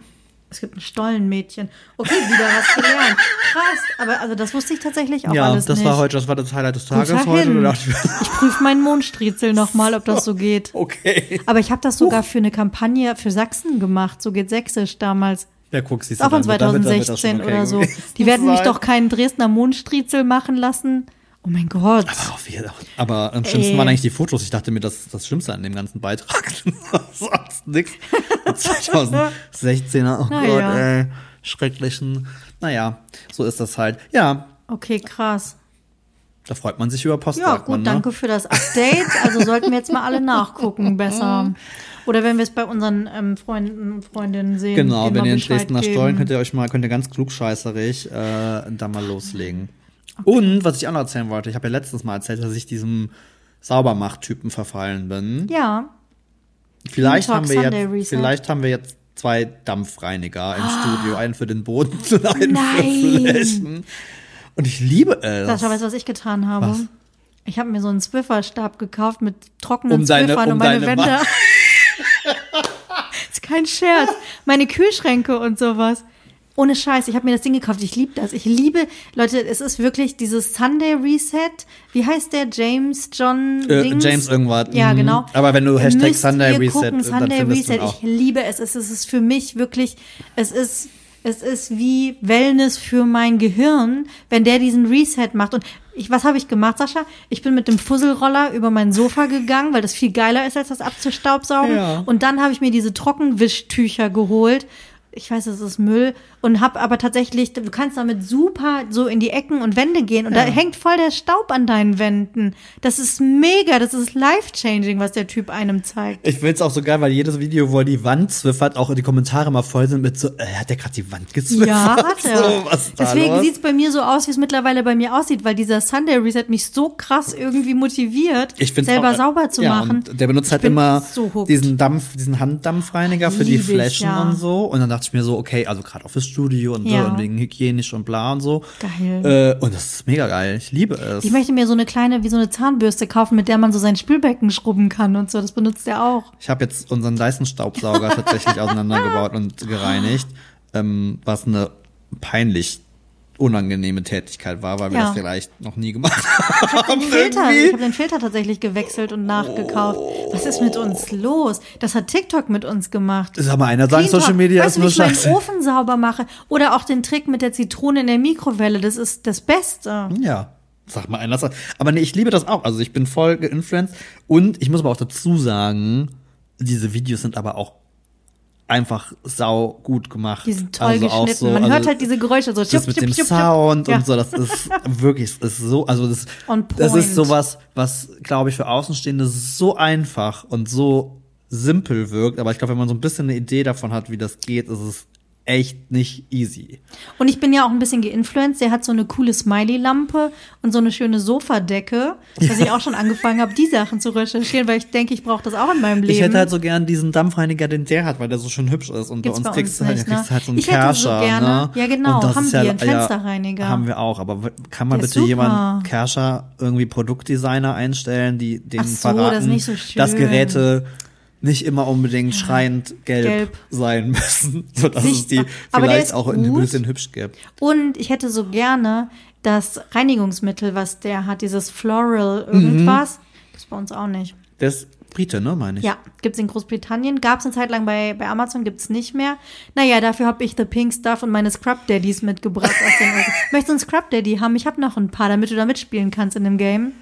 Es gibt ein Stollenmädchen. Okay, wieder was gelernt. Krass. Aber also das wusste ich tatsächlich auch Ja, alles das nicht. war heute, das war das Highlight des Tages heute. dachte ich, prüfe meinen Mondstriezel nochmal, ob das so geht. okay. Aber ich habe das sogar für eine Kampagne für Sachsen gemacht. So geht Sächsisch damals. Ja, guck, siehst Ist auch du, in damit- damit- damit 2016 okay oder so. Die werden mich doch keinen Dresdner Mondstriezel machen lassen. Oh mein Gott. Aber, auf aber am schlimmsten Ey. waren eigentlich die Fotos. Ich dachte mir, das ist das Schlimmste an dem ganzen Beitrag. Sonst nix. 2016er, oh Na Gott, ja. ey. Schrecklichen. Naja, so ist das halt. Ja, Okay, krass. da freut man sich über Post, Ja, gut, ne? danke für das Update. Also sollten wir jetzt mal alle nachgucken, besser. Oder wenn wir es bei unseren ähm, Freunden und Freundinnen sehen. Genau, wenn ihr in Dresdner geben. Stollen könnt ihr euch mal, könnt ihr ganz klugscheißerig äh, da mal loslegen. Und was ich auch noch erzählen wollte, ich habe ja letztens mal erzählt, dass ich diesem Saubermacht-Typen verfallen bin. Ja, Vielleicht haben wir Sunday jetzt, Reset. vielleicht haben wir jetzt zwei Dampfreiniger im Studio, einen für den Boden und einen Nein. für Flächen. Und ich liebe es. Sascha, weißt du, was ich getan habe? Was? Ich habe mir so einen Zwifferstab gekauft mit trockenen Um deine- Zwiffern um und meine Wände. Ist kein Scherz. Meine Kühlschränke und sowas. Ohne Scheiß, ich habe mir das Ding gekauft. Ich liebe das. Ich liebe, Leute, es ist wirklich dieses Sunday Reset. Wie heißt der? James John Äh, Dings? James irgendwas. Ja, Mhm. genau. Aber wenn du Hashtag Müsst Sunday Reset, gucken, dann Sunday du Reset. Ich liebe es. Es ist, es ist für mich wirklich, es ist, es ist wie Wellness für mein Gehirn, wenn der diesen Reset macht. Und ich, was habe ich gemacht, Sascha? Ich bin mit dem Fusselroller über mein Sofa gegangen, weil das viel geiler ist, als das abzustaubsaugen. Ja. Und dann habe ich mir diese Trockenwischtücher geholt. Ich weiß, es ist Müll und hab aber tatsächlich, du kannst damit super so in die Ecken und Wände gehen und da hängt voll der Staub an deinen Wänden. Das ist mega, das ist life-changing, was der Typ einem zeigt. Ich find's auch so geil, weil jedes Video, wo er die Wand zwiffert, auch die Kommentare mal voll sind mit so, äh, hat der gerade die Wand gezwiffert? Ja, hat er. So, Deswegen los? sieht's bei mir so aus, wie es mittlerweile bei mir aussieht, weil dieser Sunday Reset mich so krass irgendwie motiviert, ich find's selber auch, äh, sauber zu ja, machen. Und der benutzt Ich halt immer so diesen Dampf, diesen Handdampfreiniger für die ich, Flächen ja. und so. Und dann dachte ich mir so, okay, also gerade auch fürs Studio und Ja. so und wegen hygienisch und bla und so. Geil. Äh, und das ist mega geil. Ich liebe es. Ich möchte mir so eine kleine, wie so eine Zahnbürste kaufen, mit der man so sein Spülbecken schrubben kann und so. Das benutzt er auch. Ich habe jetzt unseren Dyson-Staubsauger tatsächlich auseinandergebaut und gereinigt, ähm, was eine peinlich unangenehme Tätigkeit war, weil wir Ja. das vielleicht noch nie gemacht haben. Filter. irgendwie. Ich habe den Filter tatsächlich gewechselt und nachgekauft. Was ist mit uns los? Das hat TikTok mit uns gemacht. Sag mal, einer sagt, Social. Media weißt ist du, wie nur ich meinen Scheiße. Ofen sauber mache? Oder auch den Trick mit der Zitrone in der Mikrowelle. Das ist das Beste. Ja. Sag mal einer. sagt- Aber nee, ich liebe das auch. Also ich bin voll geinfluenced. Und ich muss aber auch dazu sagen, diese Videos sind aber auch einfach sau gut gemacht. Die sind toll also geschnitten. So, Man also hört halt diese Geräusche so. das Schupp, mit schupp, dem schupp. Sound Ja. und so, das ist wirklich, das ist so, also das, das ist sowas, was, glaube ich, für Außenstehende so einfach und so simpel wirkt, aber ich glaube, wenn man so ein bisschen eine Idee davon hat, wie das geht, ist es echt nicht easy. Und ich bin ja auch ein bisschen geinfluenced. Der hat so eine coole Smiley-Lampe und so eine schöne Sofadecke, dass ich auch schon angefangen habe, die Sachen zu recherchieren, weil ich denke, ich brauche das auch in meinem Leben. Ich hätte halt so gern diesen Dampfreiniger, den der hat, weil der so schön hübsch ist. Und Gibt's bei bei uns kriegst, uns du halt, nicht, kriegst ne? du halt so einen Ich hätte so Kerscher. gerne- ne? ja, genau, Und haben wir, einen Fensterreiniger. haben wir auch, aber kann man Der bitte jemand. Kerscher irgendwie Produktdesigner einstellen, die den Ach so, verraten, das ist nicht so dass Geräte nicht immer unbedingt schreiend gelb, Gelb. sein müssen, sodass es die vielleicht ist auch in ein bisschen hübsch gibt. Und ich hätte so gerne das Reinigungsmittel, was der hat, dieses Floral irgendwas. Gibt's bei uns auch nicht. Der ist Brite, ne, meine ich. Ja, gibt's in Großbritannien. Gab's eine Zeit lang bei, bei Amazon, gibt's nicht mehr. Naja, dafür habe ich The Pink Stuff und meine Scrub Daddies mitgebracht. Aus den USA. Möchtest du einen Scrub Daddy haben? Ich habe noch ein paar, damit du da mitspielen kannst in dem Game.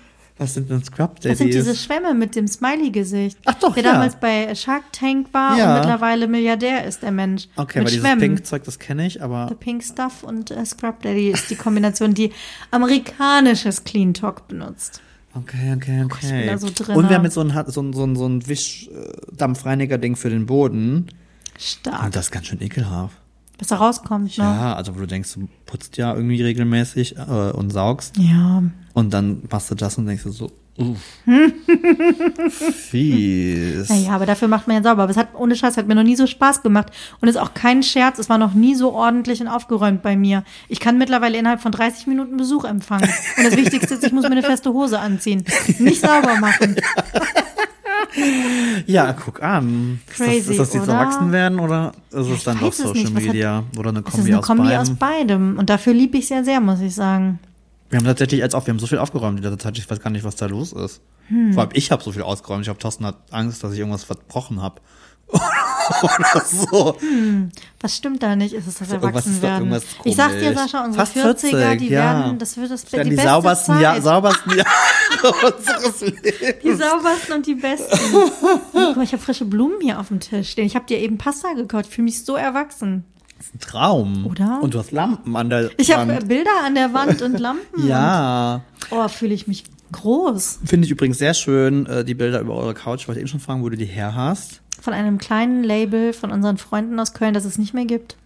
Was sind denn Scrub Das sind diese Daddies? Schwämme mit dem Smiley-Gesicht. Ach doch, Der ja. damals bei Shark Tank war Ja. und mittlerweile Milliardär ist, der Mensch. Okay, mit weil dieses Schwämmen. Pink-Zeug, das kenne ich, aber The Pink Stuff und äh, Scrub Daddy ist die Kombination, die amerikanisches Clean Talk benutzt. Okay, okay, okay. ich bin da so drin, und wir ne? haben jetzt so ein, so ein, so ein, so ein Wischdampfreiniger-Ding für den Boden. Stark. Und das ist ganz schön ekelhaft. Bis da rauskommt, ne? Ja, also wo du denkst, du putzt ja irgendwie regelmäßig äh, und saugst. Ja. Und dann machst du das und denkst du so, uff. Fies. Naja, aber dafür macht man ja sauber. Aber es hat, ohne Scheiß, hat mir noch nie so Spaß gemacht. Und es ist auch kein Scherz, es war noch nie so ordentlich und aufgeräumt bei mir. Ich kann mittlerweile innerhalb von 30 Minuten Besuch empfangen. Und das Wichtigste ist, ich muss mir eine feste Hose anziehen. Nicht sauber machen. Ja, guck an. Crazy, ist das, ist das jetzt oder? Erwachsenwerden oder ist es ich dann doch Social. Was hat- Media oder eine Es ist Kombi eine aus Kombi beidem? aus beidem. Und dafür liebe ich es ja sehr, muss ich sagen. Wir haben tatsächlich als auch, wir haben so viel aufgeräumt in der Zeit, ich weiß gar nicht, was da los ist. Hm. Vor allem ich habe so viel ausgeräumt. Ich habe Thorsten hat Angst, dass ich irgendwas verbrochen habe. Oder so. Was stimmt da nicht? Ist es das doch Erwachsenwerden? irgendwas Ich sag dir. Sascha, unsere Fast 40er, 40, die ja. werden, das wird das, Das die, die, beste saubersten, Zeit. ja, saubersten Jahre unseres Lebens. Die saubersten und die besten. Guck mal, ich habe frische Blumen hier auf dem Tisch stehen. Ich habe dir eben Pasta gekauft. Ich fühle mich so erwachsen. Das ist ein Traum. Oder? Und du hast Lampen an der Ich habe Wand. Bilder an der Wand und Lampen. Ja. Und, oh, fühle ich mich groß. Finde ich übrigens sehr schön, äh, die Bilder über eure Couch. Ich wollte eben schon fragen, wo du die her hast. Von einem kleinen Label von unseren Freunden aus Köln, das es nicht mehr gibt.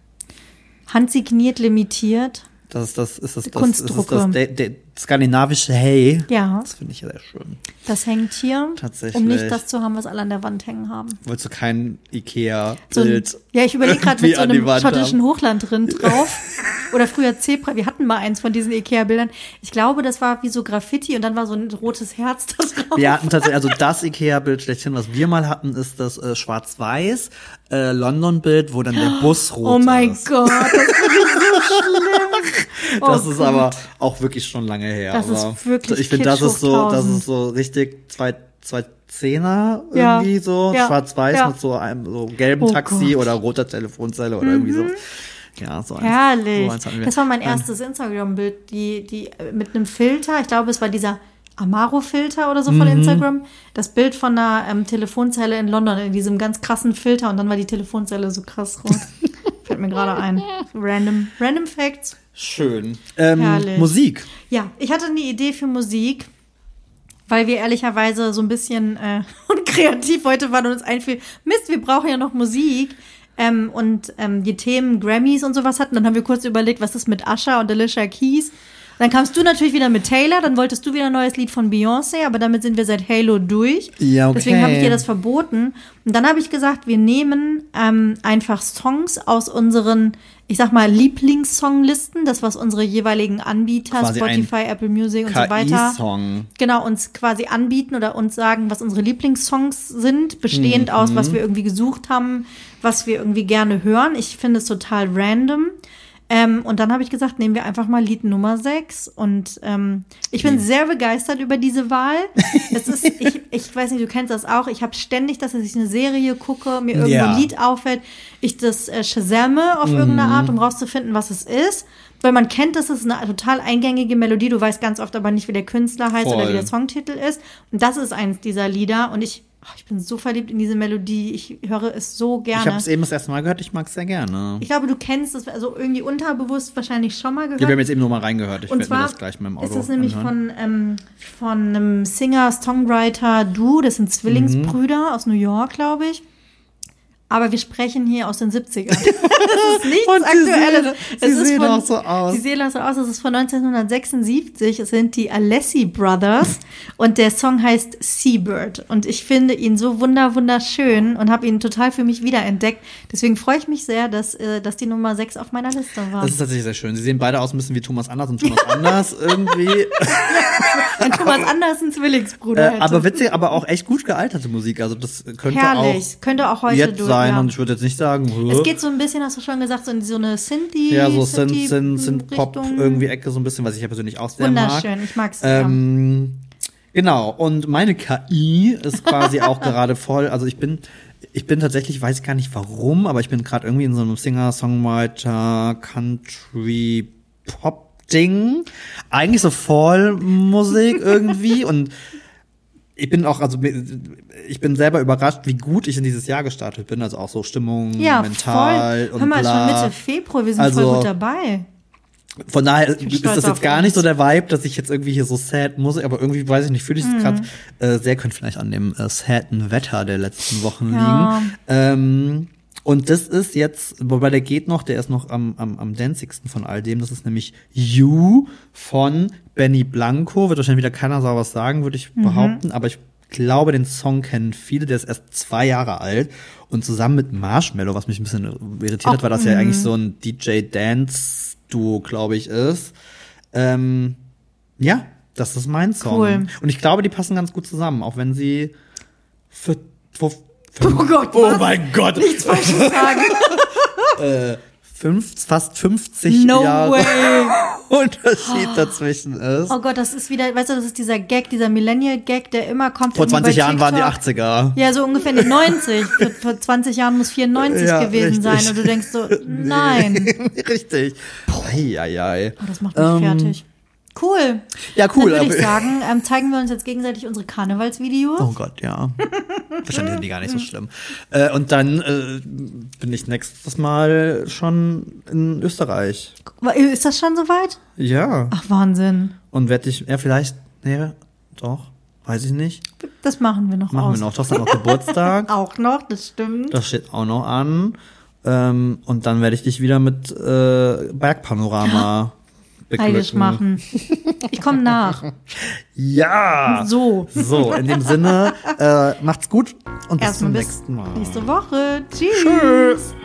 Handsigniert, limitiert. Das ist das, ist das, das, ist das, Kunstdrucke. das de, de, skandinavische Hey. Ja, Das finde ich ja sehr schön. das hängt hier, Tatsächlich. um nicht das zu haben, was alle an der Wand hängen haben. Wolltest du kein So ein, Ikea-Bild? ja, ich überlege gerade mit so einem schottischen haben? Hochlandrind drauf. Oder früher Zebra. Wir hatten mal eins von diesen Ikea-Bildern. Ich glaube, das war wie so Graffiti und dann war so ein rotes Herz da drauf. Wir hatten tatsächlich, also das Ikea-Bild schlechthin, was wir mal hatten, ist das äh, schwarz-weiß äh, London-Bild, wo dann der Bus rot Oh mein ist. Gott, das so schlimm. Oh Das ist Gott. aber auch wirklich schon lange her. Das ist wirklich Ich finde, das ist so, das 1000. ist so richtig zwei, zwei Zehner Ja, irgendwie so, ja, schwarz-weiß ja. mit so einem so gelben Oh Taxi Gott. Mhm. oder roter Telefonzelle oder irgendwie so. Ja, so eins. Herrlich. So eins hatten wir. das war mein erstes Instagram-Bild, die, die mit einem Filter, ich glaube, es war dieser Amaro-Filter oder so von Mhm. Instagram. Das Bild von einer ähm, Telefonzelle in London, in diesem ganz krassen Filter und dann war die Telefonzelle so krass rot. Fällt mir gerade ein. Random, random Facts. Schön. Ähm, Herrlich. Musik. Ja, ich hatte eine Idee für Musik, weil wir ehrlicherweise so ein bisschen äh, unkreativ heute waren und uns einfiel, Mist, wir brauchen ja noch Musik. Ähm, und ähm, die Themen Grammys und sowas hatten, dann haben wir kurz überlegt, was ist mit Usher und Alicia Keys. Dann kamst du natürlich wieder mit Taylor, dann wolltest du wieder ein neues Lied von Beyoncé, aber damit sind wir seit Halo durch. Ja, okay. Deswegen habe ich dir das verboten. Und dann habe ich gesagt, wir nehmen ähm, einfach Songs aus unseren, ich sag mal, Lieblingssonglisten, das was unsere jeweiligen Anbieter, Quasi Spotify, Apple Music und so weiter, KI-Song. genau, uns quasi anbieten oder uns sagen, was unsere Lieblingssongs sind, bestehend aus, Mhm. was wir irgendwie gesucht haben, was wir irgendwie gerne hören. Ich finde es total random. Ähm, und dann habe ich gesagt, nehmen wir einfach mal Lied Nummer 6. Und ähm, ich bin sehr begeistert über diese Wahl. Es ist, ich, ich weiß nicht, du kennst das auch. Ich habe ständig, dass ich eine Serie gucke, mir irgendwo Ja. ein Lied auffällt, ich das äh, shazamme auf irgendeine Art, um rauszufinden, was es ist. Weil man kennt, das ist eine total eingängige Melodie. Du weißt ganz oft aber nicht, wie der Künstler heißt oder Voll. wie der Songtitel ist. Und das ist eins dieser Lieder. Und ich ich bin so verliebt in diese Melodie. Ich höre es so Ich habe gerne. es eben das erste Mal gehört, ich mag es sehr gerne. Ich glaube, du kennst es also irgendwie unterbewusst wahrscheinlich schon mal gehört. Ja, wir haben jetzt eben nur mal reingehört. Ich Und werde mir das gleich mit dem Auto ist das nämlich anhören. von, ähm, von einem Singer-Songwriter-Duo, das sind Zwillingsbrüder aus New York, glaube ich. Aber wir sprechen hier aus den 70ern. Das ist nichts Und sie Aktuelles. sehen- Es sie sehen von, auch so aus. Sie sehen auch so aus. Es ist von 1976. Es sind die Alessi Brothers. Und der Song heißt Seabird. Und ich finde ihn so wunder, wunderschön und habe ihn total für mich wiederentdeckt. Deswegen freue ich mich sehr, dass, äh, dass die Nummer 6 auf meiner Liste war. Das ist tatsächlich sehr schön. Sie sehen beide aus ein bisschen wie Thomas Anders und Thomas Anders irgendwie. Wenn Thomas Anders ein Zwillingsbruder Äh, aber witzig, aber auch echt gut gealterte Musik. Also das könnte Herrlich. Könnte auch auch heute durch, sein. ja. Und ich würde jetzt nicht sagen, Es geht so ein bisschen, hast du schon gesagt, so in so eine Synthie. ja, so Synthie- sind, sind Pop irgendwie Ecke so ein bisschen, was ich ja persönlich auch sehr mag. Wunderschön, ich mag's. Ähm, genau, und meine KI ist quasi auch gerade voll, also ich bin, ich bin tatsächlich, weiß gar nicht warum, aber ich bin gerade irgendwie in so einem Singer-Songwriter, Country, Pop-Ding. Eigentlich so Vollmusik irgendwie und ich bin auch, also ich bin selber überrascht, wie gut ich in dieses Jahr gestartet bin, also auch so Stimmung, ja, mental voll. und Hör mal, bla. schon Mitte Februar, wir sind Also- voll gut dabei. Von daher ist das jetzt gar uns. nicht so der Vibe, dass ich jetzt irgendwie hier so sad muss, aber irgendwie weiß ich nicht, fühle ich Mhm. es gerade äh, sehr, könnte vielleicht an dem äh, sadden Wetter der letzten Wochen Ja. liegen. Ähm, und das ist jetzt, wobei der geht noch, der ist noch am, am, am danzigsten von all dem. Das ist nämlich You von Benny Blanco. Wird wahrscheinlich wieder keiner sauber was sagen, würde ich Mhm. behaupten. Aber ich glaube, den Song kennen viele. Der ist erst zwei Jahre alt. Und zusammen mit Marshmallow, was mich ein bisschen irritiert hat, weil das ja mhm. eigentlich so ein DJ-Dance-Duo, glaube ich, ist. Ähm, ja, das ist mein Song. Cool. Und ich glaube, die passen ganz gut zusammen, auch wenn sie für, für, Oh Gott, oh was? mein Gott, Nichts Falsches sagen. fünf, fast 50 No Jahre way. Unterschied dazwischen ist. Oh Gott, das ist wieder, weißt du, das ist dieser Gag, dieser Millennial-Gag, der immer kommt. Vor irgendwie 20 bei Jahren waren die TikTok. 80er. Ja, so ungefähr in den 90. Vor, vor 20 Jahren muss 94 Ja, gewesen richtig. sein. Und du denkst so, nein. Richtig. Eieiei. Oh, das macht mich Ähm, fertig. Cool. Ja, cool. Dann würde ich sagen, ähm, zeigen wir uns jetzt gegenseitig unsere Karnevalsvideos. Oh Gott, ja. Wahrscheinlich sind die gar nicht so schlimm. Äh, und dann äh, bin ich nächstes Mal schon in Österreich. Ist das schon soweit? Ja. Ach, Wahnsinn. Und werde ich, ja, vielleicht, nee, doch, weiß ich nicht. Das machen wir noch Machen aus. wir noch. Du hast dann noch Geburtstag. Auch noch, das stimmt. Das steht auch noch an. Ähm, und dann werde ich dich wieder mit äh, Bergpanorama Heilig machen. Ich komme nach. Ja. So. So, in dem Sinne, äh, macht's gut und bis Erstmal zum bis nächsten Mal. nächste Woche. Tschüss. Tschüss.